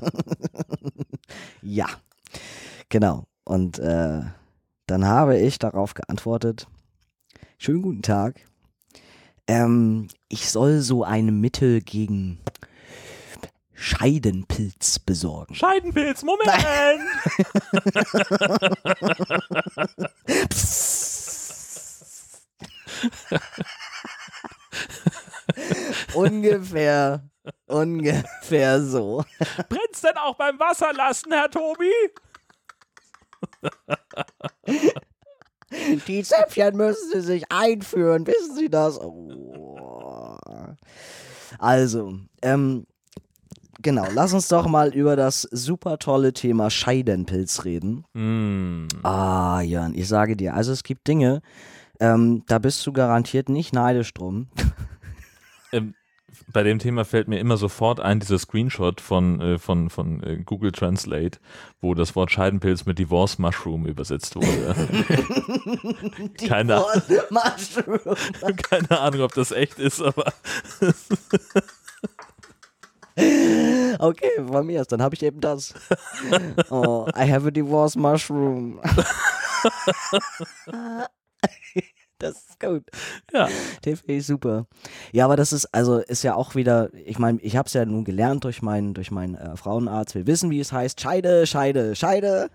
ja, genau. Und äh, dann habe ich darauf geantwortet, schönen guten Tag. Ähm, ich soll so ein Mittel gegen Scheidenpilz besorgen. Scheidenpilz, Moment! ungefähr, ungefähr so. Brennt's denn auch beim Wasserlassen, Herr Tobi? Die Zäpfchen müssen Sie sich einführen, wissen Sie das? Oh. Also, ähm, genau, lass uns doch mal über das super tolle Thema Scheidenpilz reden. Hm. Ah, Jörn, ich sage dir, also es gibt Dinge, ähm, da bist du garantiert nicht neidisch drum. Ähm, bei dem Thema fällt mir immer sofort ein, dieser Screenshot von, äh, von, von äh, Google Translate, wo das Wort Scheidenpilz mit Divorce Mushroom übersetzt wurde. Keine- Mushroom. Keine Ahnung, ob das echt ist, aber Okay, von mir aus, dann habe ich eben das. Oh, I have a divorce mushroom. Das ist gut. ja. Den finde ich super. Ja, aber das ist, also ist ja auch wieder, ich meine, ich habe es ja nun gelernt durch meinen, durch meinen äh, Frauenarzt. Wir wissen, wie es heißt. Scheide, Scheide, Scheide.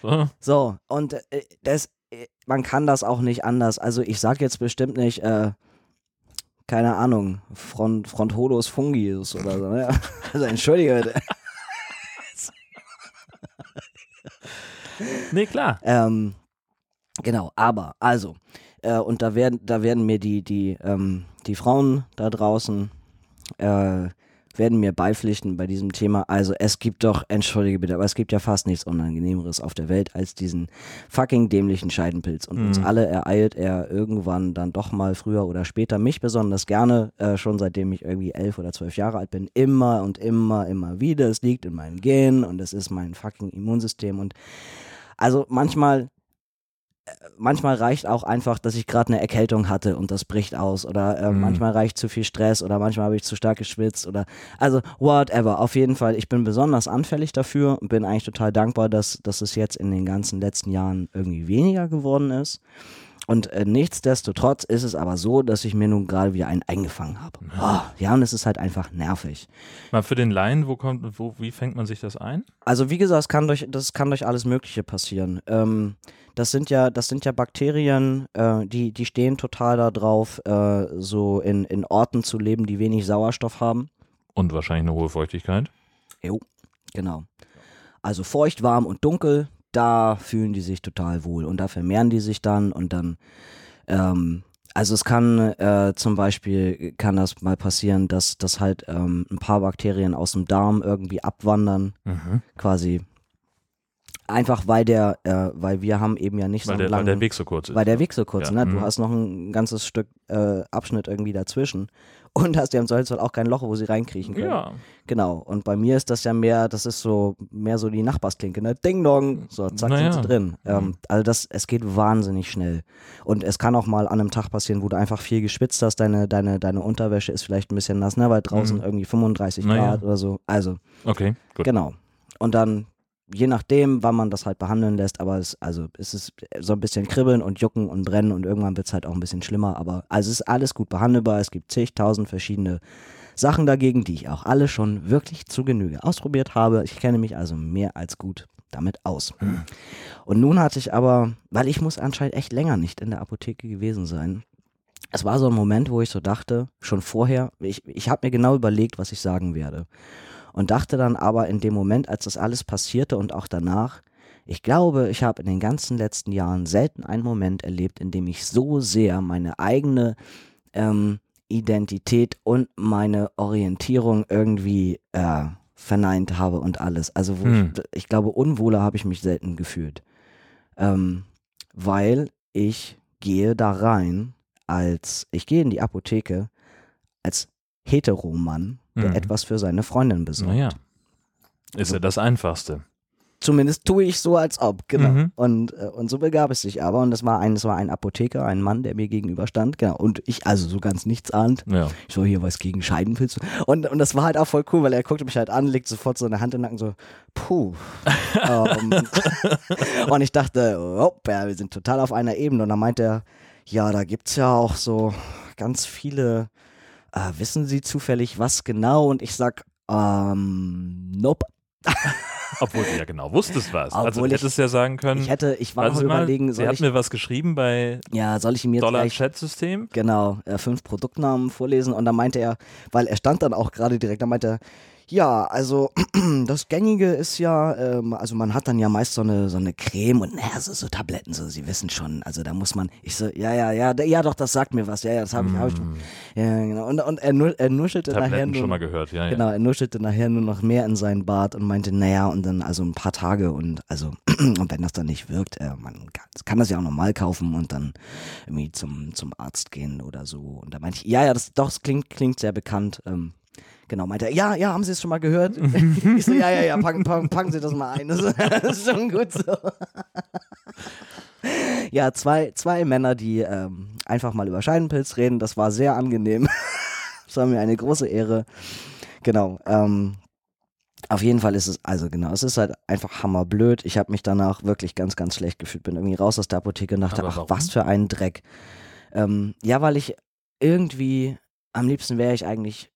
So. So, und äh, das, äh, man kann das auch nicht anders. Also ich sag jetzt bestimmt nicht, äh, keine Ahnung, Front, Frontholus fungius oder so. Ne? Also entschuldige bitte. Nee, klar. Ähm, genau, aber, also, äh, und da werden, da werden mir die, die, ähm, die Frauen da draußen, äh, werden mir beipflichten bei diesem Thema. Also es gibt doch, entschuldige bitte, aber es gibt ja fast nichts Unangenehmeres auf der Welt als diesen fucking dämlichen Scheidenpilz. Und uns Mhm. alle ereilt er irgendwann dann doch mal früher oder später. Mich besonders gerne, äh, schon seitdem ich irgendwie elf oder zwölf Jahre alt bin, immer und immer, immer wieder. Es liegt in meinem Gen und es ist mein fucking Immunsystem und also manchmal, manchmal reicht auch einfach, dass ich gerade eine Erkältung hatte und das bricht aus. Oder äh, Mhm. manchmal reicht zu viel Stress oder manchmal habe ich zu stark geschwitzt oder also whatever. Auf jeden Fall, ich bin besonders anfällig dafür und bin eigentlich total dankbar, dass, dass es jetzt in den ganzen letzten Jahren irgendwie weniger geworden ist. Und äh, nichtsdestotrotz ist es aber so, dass ich mir nun gerade wieder einen eingefangen habe. Oh, ja, und es ist halt einfach nervig. Mal für den Laien, wo kommt, wo, wie fängt man sich das ein? Also wie gesagt, es kann durch, das kann durch alles Mögliche passieren. Ähm, das sind ja, das sind ja Bakterien, äh, die, die stehen total da drauf, äh, so in, in Orten zu leben, die wenig Sauerstoff haben. Und wahrscheinlich eine hohe Feuchtigkeit. Jo, genau. Also feucht, warm und dunkel, da fühlen die sich total wohl und da vermehren die sich dann und dann, ähm, also es kann äh, zum Beispiel, kann das mal passieren, dass, dass halt ähm, ein paar Bakterien aus dem Darm irgendwie abwandern, Mhm. quasi. Einfach weil der, äh, weil wir haben eben ja nicht Weil, so der, einen weil langen, der Weg so kurz ist. weil der Weg so kurz, Ja, ne? Du mhm. hast noch ein ganzes Stück äh, Abschnitt irgendwie dazwischen und hast ja im Zweifelsfall auch kein Loch, wo sie reinkriechen können. Ja. Genau. Und bei mir ist das ja mehr, das ist so mehr so die Nachbarsklinke, ne? Ding dong. So, zack, Naja. sind sie drin. Ähm, Mhm. also das, es geht wahnsinnig schnell. Und es kann auch mal an einem Tag passieren, wo du einfach viel geschwitzt hast, deine, deine, deine Unterwäsche ist vielleicht ein bisschen nass, ne? Weil draußen Mhm. irgendwie 35 Naja. Grad oder so. Also, Okay, gut. genau. Und dann je nachdem, wann man das halt behandeln lässt, aber es, also es ist so ein bisschen kribbeln und jucken und brennen und irgendwann wird es halt auch ein bisschen schlimmer, aber also es ist alles gut behandelbar, es gibt zigtausend verschiedene Sachen dagegen, die ich auch alle schon wirklich zu Genüge ausprobiert habe. Ich kenne mich also mehr als gut damit aus. Und nun hatte ich aber, weil ich muss anscheinend echt länger nicht in der Apotheke gewesen sein, es war so ein Moment, wo ich so dachte, schon vorher, ich, ich habe mir genau überlegt, was ich sagen werde. Und dachte dann aber in dem Moment, als das alles passierte und auch danach, ich glaube, ich habe in den ganzen letzten Jahren selten einen Moment erlebt, in dem ich so sehr meine eigene ähm, Identität und meine Orientierung irgendwie äh, verneint habe und alles. Also wo Hm. ich, ich glaube, unwohler habe ich mich selten gefühlt. Ähm, weil ich gehe da rein als, ich gehe in die Apotheke als Heteromann, der Mhm. etwas für seine Freundin besorgt. Naja. Ist ja das Einfachste. Zumindest tue ich so, als ob, genau. Mhm. Und, äh, und so begab es sich aber. Und es war ein, es war ein Apotheker, ein Mann, der mir gegenüber stand, genau. Und ich, also so ganz nichts ahnt. Ja. Ich so, hier was gegen Scheidenpilz. Und, und das war halt auch voll cool, weil er guckte mich halt an, legt sofort so eine Hand in den Nacken, so, puh. ähm, und ich dachte, oh, ja, wir sind total auf einer Ebene. Und dann meint er, ja, da gibt's ja auch so ganz viele, äh, wissen Sie zufällig was genau? Und ich sag, ähm, nope. Obwohl du ja genau wusstest was. also Obwohl du ich- hättest ja sagen können, Ich hätte, ich war noch Sie mal, überlegen, sie soll hat ich, mir was geschrieben bei ja, soll ich ihm jetzt gleich Dollar-Chat-System. Genau, äh, fünf Produktnamen vorlesen und dann meinte er, weil er stand dann auch gerade direkt, da meinte er, ja, also das Gängige ist ja, ähm, also man hat dann ja meist so eine so eine Creme und naja, so, so Tabletten, so Sie wissen schon, also da muss man, ich so, ja, ja, ja, ja, doch, das sagt mir was, ja, ja, das habe ich, hab ich schon. Ja, genau. Und, und er, er nuschelte nachher Mm. Tabletten nur, schon mal gehört, ja. Genau, er nuschelte nachher nur noch mehr in seinen Bart und meinte, naja, und dann also ein paar Tage und also, und wenn das dann nicht wirkt, äh, man kann, kann das ja auch normal kaufen und dann irgendwie zum, zum Arzt gehen oder so. Und da meinte ich, ja, ja, das doch, das klingt, klingt sehr bekannt. Ähm, genau, meinte er, ja, ja, haben Sie es schon mal gehört? ich so, ja, ja, ja, packen, packen, packen Sie das mal ein. Das ist, schon gut so. Ja, zwei, zwei Männer, die ähm, einfach mal über Scheidenpilz reden. Das war sehr angenehm. das war mir eine große Ehre. Genau. Ähm, auf jeden Fall ist es, also genau, es ist halt einfach hammerblöd. Ich habe mich danach wirklich ganz, ganz schlecht gefühlt. Bin irgendwie raus aus der Apotheke und dachte, ach, was für ein Dreck. Ähm, ja, weil ich irgendwie, am liebsten wäre ich eigentlich,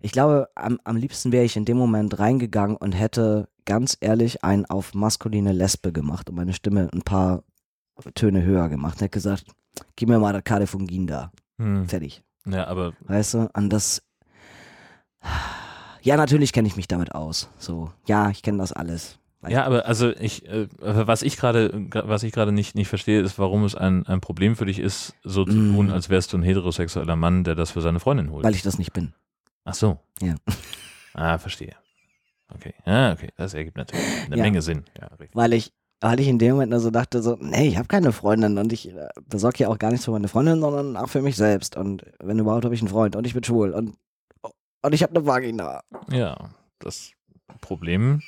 ich glaube, am, am liebsten wäre ich in dem Moment reingegangen und hätte ganz ehrlich einen auf maskuline Lesbe gemacht und meine Stimme ein paar Töne höher gemacht. Hätte gesagt, gib mir mal das Karte von Ginda. Hm. Fertig. Ja, aber Weißt du? Und das. Ja, natürlich kenne ich mich damit aus. So, ja, ich kenne das alles. Weißt Ja, aber also ich, äh, was ich gerade, was ich gerade nicht, nicht verstehe, ist, warum es ein, ein Problem für dich ist, so zu Mm. tun, als wärst du ein heterosexueller Mann, der das für seine Freundin holt. Weil ich das nicht bin. Ach so. Ja. Ah, verstehe. Okay. Ja, okay. Das ergibt natürlich eine Ja. Menge Sinn. Ja. Weil ich, weil ich in dem Moment nur so dachte, so, nee, ich habe keine Freundin und ich äh, besorge ja auch gar nichts für meine Freundin, sondern auch für mich selbst. Und wenn überhaupt, habe ich einen Freund und ich bin schwul und, und ich habe eine Vagina. Ja, das Problem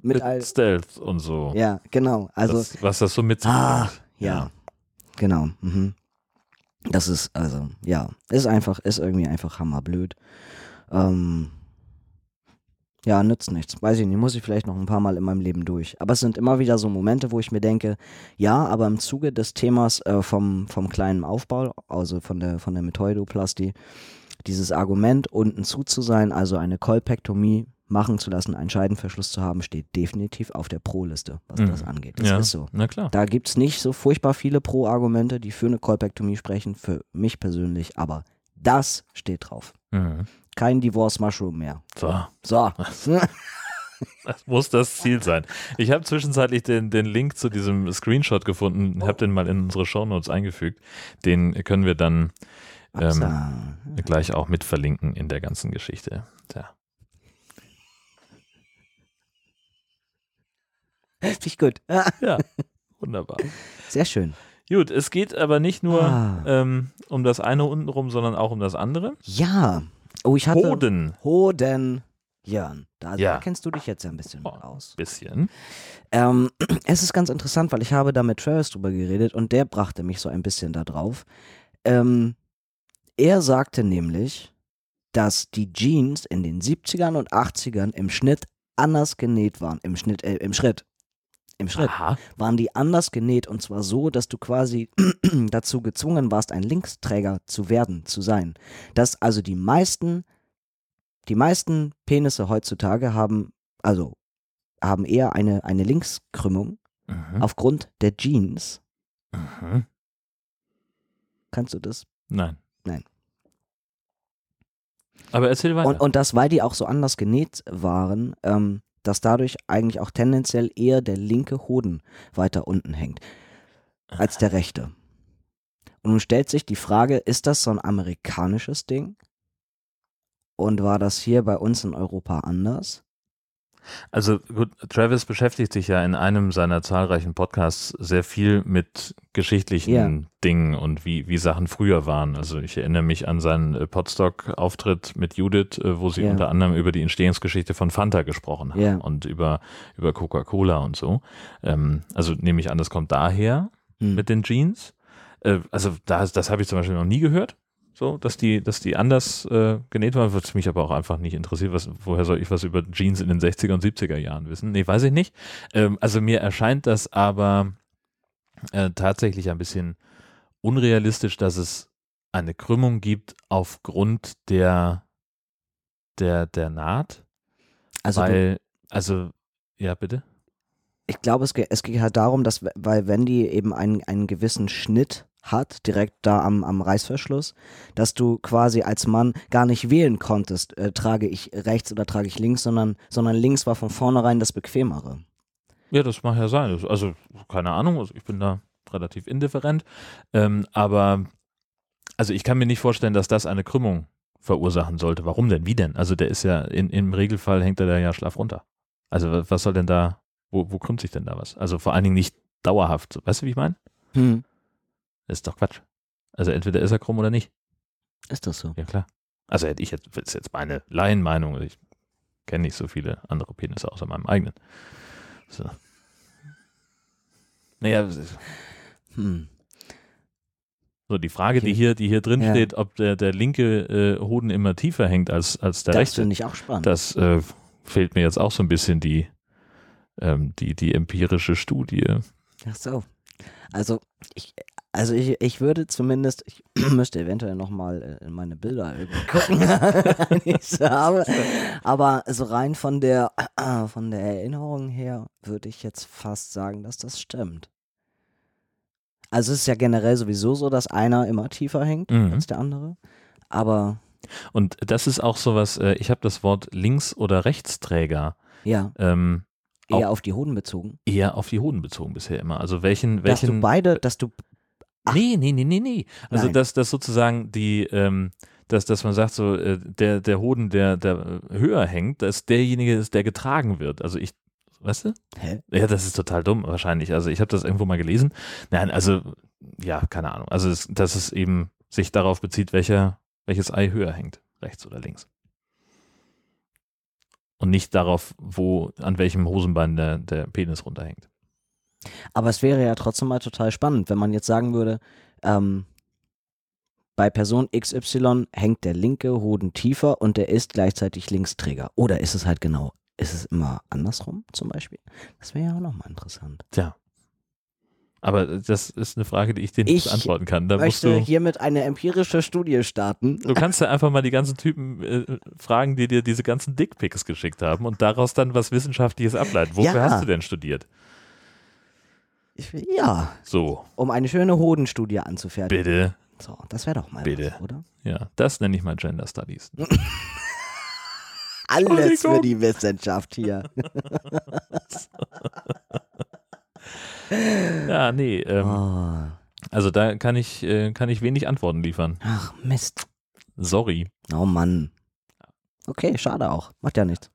Mit mit, all. Stealth und so. Ja, genau. Also, das, was das so mit Ah, bringt. ja. Genau. Mhm. Das ist, also, ja, ist einfach, ist irgendwie einfach hammerblöd. Ähm, ja, nützt nichts. Weiß ich nicht, muss ich vielleicht noch ein paar Mal in meinem Leben durch. Aber es sind immer wieder so Momente, wo ich mir denke, ja, aber im Zuge des Themas äh, vom, vom kleinen Aufbau, also von der, von der Methoidoplastie, dieses Argument, unten zu zu sein, also eine Kolpektomie machen zu lassen, einen Scheidenverschluss zu haben, steht definitiv auf der Pro-Liste, was Mhm. das angeht. Das ja, ist so. na klar. Da gibt es nicht so furchtbar viele Pro-Argumente, die für eine Kolpektomie sprechen, für mich persönlich, aber das steht drauf. Mhm. Kein Divorce Mushroom mehr. So, So. das muss das Ziel sein. Ich habe zwischenzeitlich den, den Link zu diesem Screenshot gefunden, habe den mal in unsere Shownotes eingefügt. Den können wir dann ähm, gleich auch mit verlinken in der ganzen Geschichte. Tja. Finde ich gut. Ja, wunderbar. Sehr schön. Gut, es geht aber nicht nur Ah. ähm, um das eine untenrum, sondern auch um das andere. Ja. Oh, ich hatte. Hoden, Hoden. Jörn. Da, Ja. da kennst du dich jetzt ja ein bisschen Oh. aus. bisschen. Ähm, es ist ganz interessant, weil ich habe da mit Travis drüber geredet und der brachte mich so ein bisschen da drauf. Ähm, er sagte nämlich, dass die Jeans in den 70ern und 80ern im Schnitt anders genäht waren im Schnitt, äh, im Schritt. Im Schritt Aha. waren die anders genäht und zwar so, dass du quasi dazu gezwungen warst, ein Linksträger zu werden, zu sein. Dass also die meisten, die meisten Penisse heutzutage haben, also haben eher eine, eine Linkskrümmung Mhm. aufgrund der Jeans. Mhm. Kannst du das? Nein. Nein. Aber erzähl weiter. Und, und das, weil die auch so anders genäht waren, ähm, dass dadurch eigentlich auch tendenziell eher der linke Hoden weiter unten hängt als der rechte. Und nun stellt sich die Frage, ist das so ein amerikanisches Ding? Und war das hier bei uns in Europa anders? Also gut, Travis beschäftigt sich ja in einem seiner zahlreichen Podcasts sehr viel mit geschichtlichen Ja. Dingen und wie, wie Sachen früher waren. Also ich erinnere mich an seinen äh, Podstock-Auftritt mit Judith, äh, wo sie Ja. unter anderem über die Entstehungsgeschichte von Fanta gesprochen haben Ja. und über, über Coca-Cola und so. Ähm, also nehme ich an, das kommt daher Hm. mit den Jeans. Äh, also das, das habe ich zum Beispiel noch nie gehört. So, dass die, dass die anders äh, genäht waren, wird mich aber auch einfach nicht interessiert. Was, woher soll ich was über Jeans in den 60er und 70er Jahren wissen? Nee, weiß ich nicht. Ähm, also mir erscheint das aber äh, tatsächlich ein bisschen unrealistisch, dass es eine Krümmung gibt aufgrund der, der, der Naht. Also weil, also, ja, bitte? ich glaube, es, es geht halt darum, dass, we- weil wenn die eben einen, einen gewissen Schnitt hat, direkt da am, am Reißverschluss, dass du quasi als Mann gar nicht wählen konntest, äh, trage ich rechts oder trage ich links, sondern, sondern links war von vornherein das Bequemere. Ja, das mag ja sein. Also, keine Ahnung, also ich bin da relativ indifferent. Ähm, aber, also ich kann mir nicht vorstellen, dass das eine Krümmung verursachen sollte. Warum denn? Wie denn? Also der ist ja, in, im Regelfall hängt er da ja schlaff runter. Also wa- was soll denn da, wo, wo krümmt sich denn da was? Also vor allen Dingen nicht dauerhaft. Weißt du, wie ich meine? Hm. Das ist doch Quatsch. Also entweder ist er krumm oder nicht. Ist das so? Ja, klar. Also hätte ich jetzt, das ist jetzt meine Laienmeinung. Ich kenne nicht so viele andere Penisse außer meinem eigenen. So. Naja, Hm. So, die Frage, die hier, die hier drin Ja. steht, ob der, der linke äh, Hoden immer tiefer hängt als, als der Das rechte, finde ich auch spannend. das äh, fehlt mir jetzt auch so ein bisschen die, ähm, die, die empirische Studie. Ach so. Also ich, also ich, ich würde zumindest, ich müsste eventuell nochmal in meine Bilder gucken, wenn ich sie habe. Aber so rein von der, von der Erinnerung her würde ich jetzt fast sagen, dass das stimmt. Also es ist ja generell sowieso so, dass einer immer tiefer hängt Mhm. als der andere. Aber Und das ist auch sowas, äh, ich habe das Wort Links- oder Rechtsträger ja, ähm, eher auf die Hoden bezogen. eher auf die Hoden bezogen bisher immer. Also welchen, Dass du welchen beide, dass du, Ach. Nee, nee, nee, nee, nee. Also Nein. dass das sozusagen die, ähm, dass, dass man sagt, so äh, der, der Hoden, der, der höher hängt, dass derjenige ist, der getragen wird. Also ich, weißt du? hä? Ja, das ist total dumm wahrscheinlich. Also ich habe das irgendwo mal gelesen. Nein, also ja, keine Ahnung. Also es, dass es eben sich darauf bezieht, welcher, welches Ei höher hängt, rechts oder links. Und nicht darauf, wo, an welchem Hosenbein der, der Penis runterhängt. Aber es wäre ja trotzdem mal total spannend, wenn man jetzt sagen würde, ähm, bei Person XY hängt der linke Hoden tiefer und der ist gleichzeitig Linksträger. Oder ist es halt genau, ist es immer andersrum zum Beispiel? Das wäre ja auch nochmal interessant. Tja. Aber das ist eine Frage, die ich dir nicht Ich beantworten kann. Da Ich musst möchte du, hiermit eine empirische Studie starten. du kannst ja einfach mal die ganzen Typen äh, fragen, die dir diese ganzen Dickpics geschickt haben und daraus dann was Wissenschaftliches ableiten. Wofür Ja. hast du denn studiert? Ich, ja, So, um eine schöne Hodenstudie anzufertigen. bitte. So, das wäre doch mal Bitte. was, oder? Ja, das nenne ich mal Gender Studies. Alles für die Wissenschaft hier. Ja, nee, ähm, Oh. also da kann ich, äh, kann ich wenig Antworten liefern. Ach, Mist. Sorry. Oh Mann. Okay, schade auch. Macht ja nichts.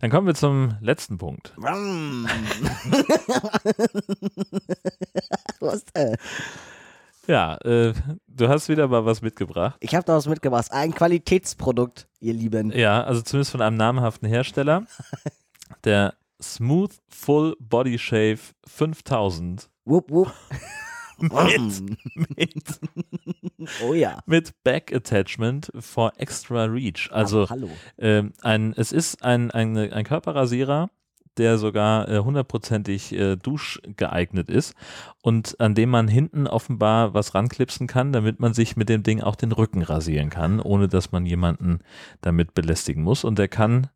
Dann kommen wir zum letzten Punkt. was denn? Ja, äh, du hast wieder mal was mitgebracht. Ich habe da was mitgebracht. Ein Qualitätsprodukt, ihr Lieben. Ja, also zumindest von einem namhaften Hersteller. Der Smooth Full Body Shave 5000 Wupp, wupp. Mm. mit, oh ja. mit Back Attachment for Extra Reach. Also ähm, ein, es ist ein, ein, ein Körperrasierer, der sogar äh, hundertprozentig äh, duschgeeignet ist und an dem man hinten offenbar was ranklipsen kann, damit man sich mit dem Ding auch den Rücken rasieren kann, ohne dass man jemanden damit belästigen muss. Und der kann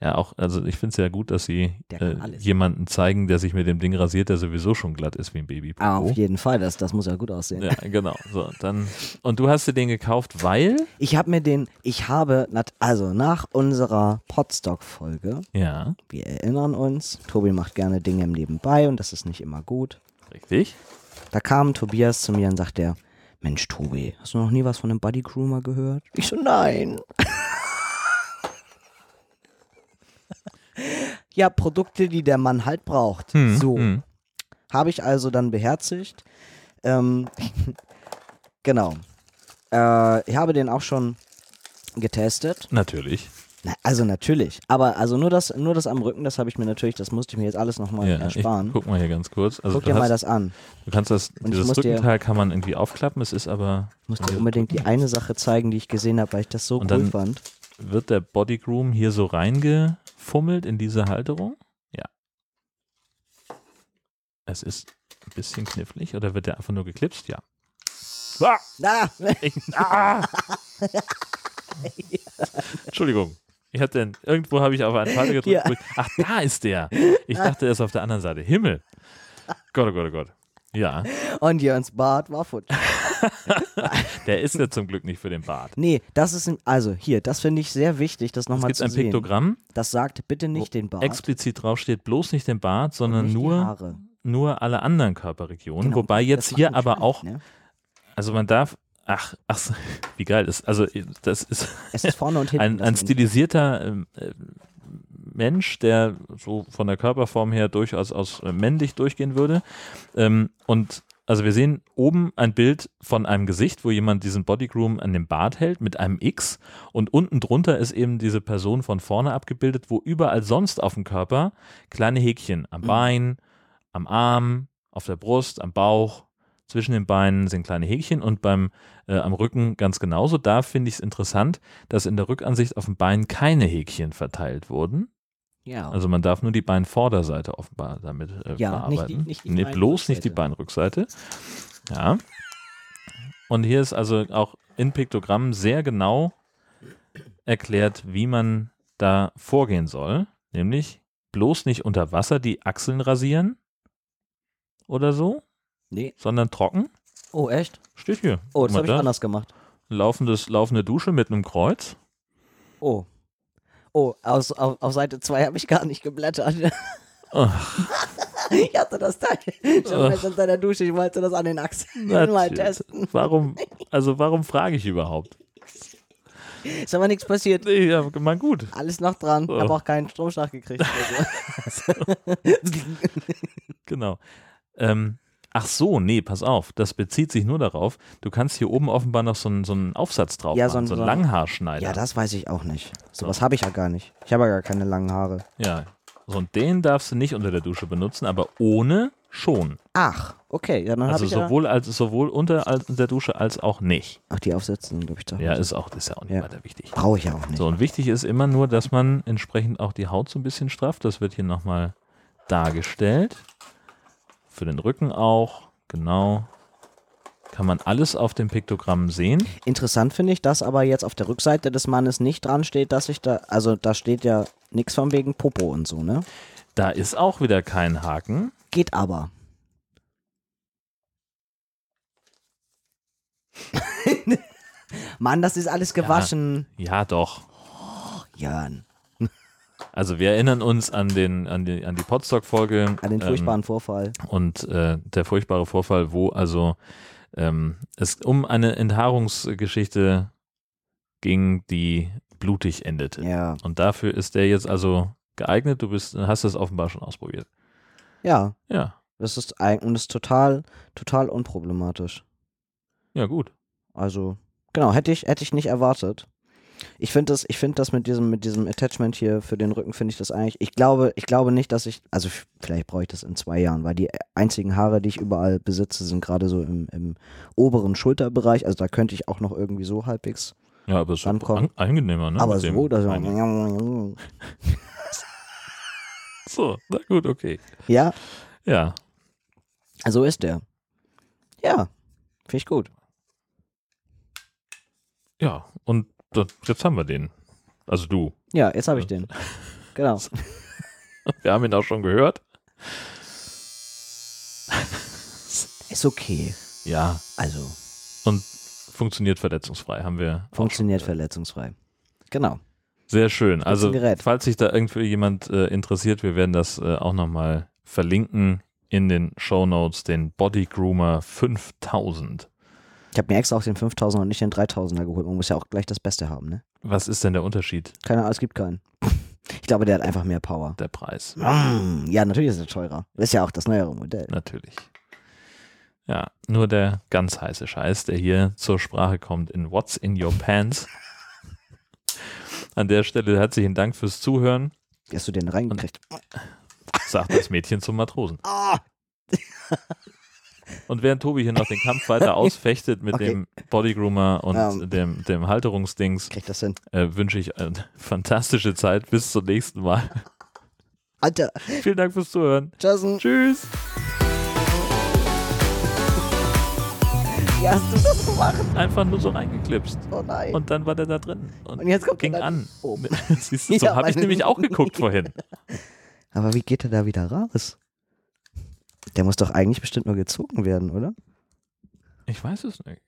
ja auch, also ich finde es ja gut, dass sie äh, jemanden zeigen, der sich mit dem Ding rasiert, der sowieso schon glatt ist wie ein Baby. Ah, auf jeden Fall, das, das muss ja gut aussehen. Ja, genau. So, dann, und du hast dir den gekauft, weil? Ich habe mir den, ich habe, also nach unserer Podstock-Folge, Ja, wir erinnern uns, Tobi macht gerne Dinge im Nebenbei und das ist nicht immer gut. richtig. Da kam Tobias zu mir und sagt er, Mensch Tobi, hast du noch nie was von einem Buddy Groomer gehört? Ich so, nein. Ja, Produkte, die der Mann halt braucht. Hm, so, hm. habe ich also dann beherzigt. Ähm, genau. Äh, ich habe den auch schon getestet. Natürlich. Na, also natürlich. Aber also nur das, nur das am Rücken, das habe ich mir natürlich, das musste ich mir jetzt alles nochmal Ja, ersparen. guck mal hier ganz kurz. Also Guck dir mal hast, das an. du kannst das, Und dieses muss dir- Rückenteil kann man irgendwie aufklappen, es ist aber, Ich muss dir unbedingt die eine Sache zeigen, die ich gesehen habe, weil ich das so Und cool fand. wird der Bodygroom hier so reingefummelt in diese Halterung? Ja. Es ist ein bisschen knifflig oder wird der einfach nur geklipst? Ja. Ah, Ah, ich, ah. Entschuldigung. Ich hatte den, irgendwo habe ich auf einen Schalter gedrückt. Ja. Ach, da ist der. Ich dachte, er ist auf der anderen Seite. Himmel. Gott, oh Gott, oh Gott. Ja, und Jörns Bart war futsch. der ist ja zum Glück nicht für den Bart. Nee, das ist, ein, also hier, das finde ich sehr wichtig, das Es nochmal gibt zu ein sehen. Piktogramm, Das sagt bitte nicht den Bart. explizit draufsteht, bloß nicht den Bart, sondern nur, nur alle anderen Körperregionen. Genau, Wobei jetzt hier aber spannend, auch, Ne? also man darf, ach, ach, wie geil ist, also das ist Es ist vorne und hinten. ein, ein stilisierter ähm, äh, Mensch, der so von der Körperform her durchaus aus äh, männlich durchgehen würde. Ähm, und also wir sehen oben ein Bild von einem Gesicht, wo jemand diesen Bodygroom an dem Bart hält mit einem X und unten drunter ist eben diese Person von vorne abgebildet, wo überall sonst auf dem Körper kleine Häkchen am Bein, am Arm, auf der Brust, am Bauch, zwischen den Beinen sind kleine Häkchen und beim äh, am Rücken ganz genauso. Da finde ich es interessant, dass in der Rückansicht auf dem Bein keine Häkchen verteilt wurden. Ja. Also man darf nur die Beinvorderseite offenbar damit äh, Ja, nicht die- nicht die nee, bloß nicht die Beinrückseite. Ja. Und hier ist also auch in Piktogrammen sehr genau erklärt, wie man da vorgehen soll. Nämlich bloß nicht unter Wasser die Achseln rasieren oder so, nee. sondern trocken. Oh, echt? Steht hier. Oh, das habe ich da. anders gemacht. Laufendes, laufende Dusche mit einem Kreuz. Oh. Oh, aus, auf, auf Seite 2 habe ich gar nicht geblättert. ich hatte das Teil schon mit unter der Dusche. Ich wollte das an den Achseln mal testen. Warum, also warum frage ich überhaupt? Ist aber nichts passiert. Nee, ja, mal gut. Alles noch dran. Oh. Habe auch keinen Stromschlag gekriegt. oder so. Genau. Ähm, ach so, nee, pass auf. Das bezieht sich nur darauf, du kannst hier oben offenbar noch so einen, so einen Aufsatz drauf Ja, machen, so ein- so einen so ein- Langhaarschneider. ja, das weiß ich auch nicht. So. Sowas habe ich ja gar nicht. Ich habe ja gar keine langen Haare. Ja. So, und den darfst du nicht unter der Dusche benutzen, aber ohne schon. Ach, okay. Ja, dann Also ich ja... sowohl, als, sowohl unter als- der Dusche als auch nicht. Ach, die Aufsätze, glaube ich, doch. Ja, ist auch, ist ja auch nicht Ja. weiter wichtig. Brauche ich ja auch nicht. So, und wichtig ist immer nur, dass man entsprechend auch die Haut so ein bisschen strafft. Das wird hier nochmal dargestellt. Für den Rücken auch, genau. Kann man alles auf dem Piktogramm sehen. Interessant finde ich, dass aber jetzt auf der Rückseite des Mannes nicht dran steht, dass ich da, also da steht ja nichts von wegen Popo und so, ne? Da ist auch wieder kein Haken. Geht aber. Mann, das ist alles gewaschen. Ja, doch. Jörn. Also wir erinnern uns an den an die an die Podstock-Folge An den ähm, furchtbaren Vorfall. und äh, der furchtbare Vorfall, wo also ähm, es um eine Enthaarungsgeschichte ging, die blutig endete. Ja. Und dafür ist der jetzt also geeignet. Du bist, hast das offenbar schon ausprobiert. Ja. Ja, Das ist eigentlich und das ist total, total unproblematisch. ja gut. Also, genau, hätte ich, hätte ich nicht erwartet. Ich finde das, ich finde das mit diesem, mit diesem Attachment hier für den Rücken finde ich das eigentlich. Ich glaube, ich glaube nicht, dass ich, also vielleicht brauche ich das in zwei Jahren, weil die einzigen Haare, die ich überall besitze, sind gerade so im, im oberen Schulterbereich. Also da könnte ich auch noch irgendwie so halbwegs. Ja, aber es ist an, angenehmer, ne? aber so, dass. So, na gut, okay. ja, Ja, so ist der. Ja, finde ich gut. ja. Und jetzt haben wir den. Also du. Ja, jetzt habe ich den. Genau. Wir haben ihn auch schon gehört. Ist okay. Ja, Also und funktioniert verletzungsfrei, haben wir. funktioniert verletzungsfrei. Genau. Sehr schön. Also, falls sich da irgendwie jemand äh, interessiert, wir werden das äh, auch nochmal verlinken in den Show Notes, den Body Groomer 5000. Ich habe mir extra auch den 5000er und nicht den 3000er geholt. Man muss ja auch gleich das Beste haben, ne? Was ist denn der Unterschied? Keine Ahnung, es gibt keinen. Ich glaube, der hat einfach mehr Power. Der Preis. Mm, Ja, natürlich ist er teurer. Das ist ja auch das neuere Modell. Natürlich. Ja, nur der ganz heiße Scheiß, der hier zur Sprache kommt in What's in Your Pants. An der Stelle herzlichen Dank fürs Zuhören, Wie hast du den reingekriegt? sagt das Mädchen zum Matrosen. Ah! Und während Tobi hier noch den Kampf weiter ausfechtet mit Okay. dem Bodygroomer und Ähm. dem, dem Halterungsdings, Krieg das hin. äh, wünsche ich eine fantastische Zeit. Bis zum nächsten Mal. Alter, Vielen Dank fürs Zuhören. Jason, Tschüss. wie hast du das gemacht? Einfach nur so reingeklipst. Oh nein. Und dann war der da drin. Und, Und jetzt kommt ging an. oben. Siehst du, so Ja, habe ich nämlich auch geguckt vorhin. Aber wie geht er da wieder raus? Der muss doch eigentlich bestimmt nur gezogen werden, oder? Ich weiß es nicht.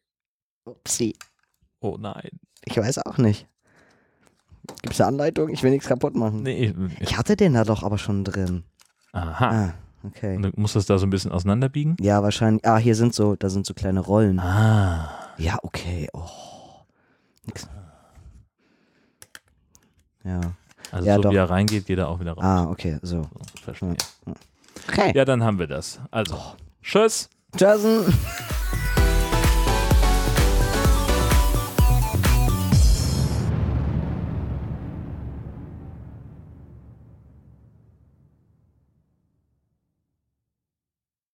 Upsi. Oh nein. Ich weiß auch nicht. Gibt es eine Anleitung? Ich will nichts kaputt machen. Nee. Ich hatte den da doch aber schon drin. Aha. Ah, okay. Und du musst das da so ein bisschen auseinanderbiegen? Ja, wahrscheinlich. Ah, hier sind so, da sind so kleine Rollen. Ah. Ja, okay. Oh. Nix. Ja. Also Ja, so doch. wie er reingeht, geht er auch wieder raus. Ah, okay, so. So, verstehe. Okay. Ja, dann haben wir das. Also, tschüss. Jason.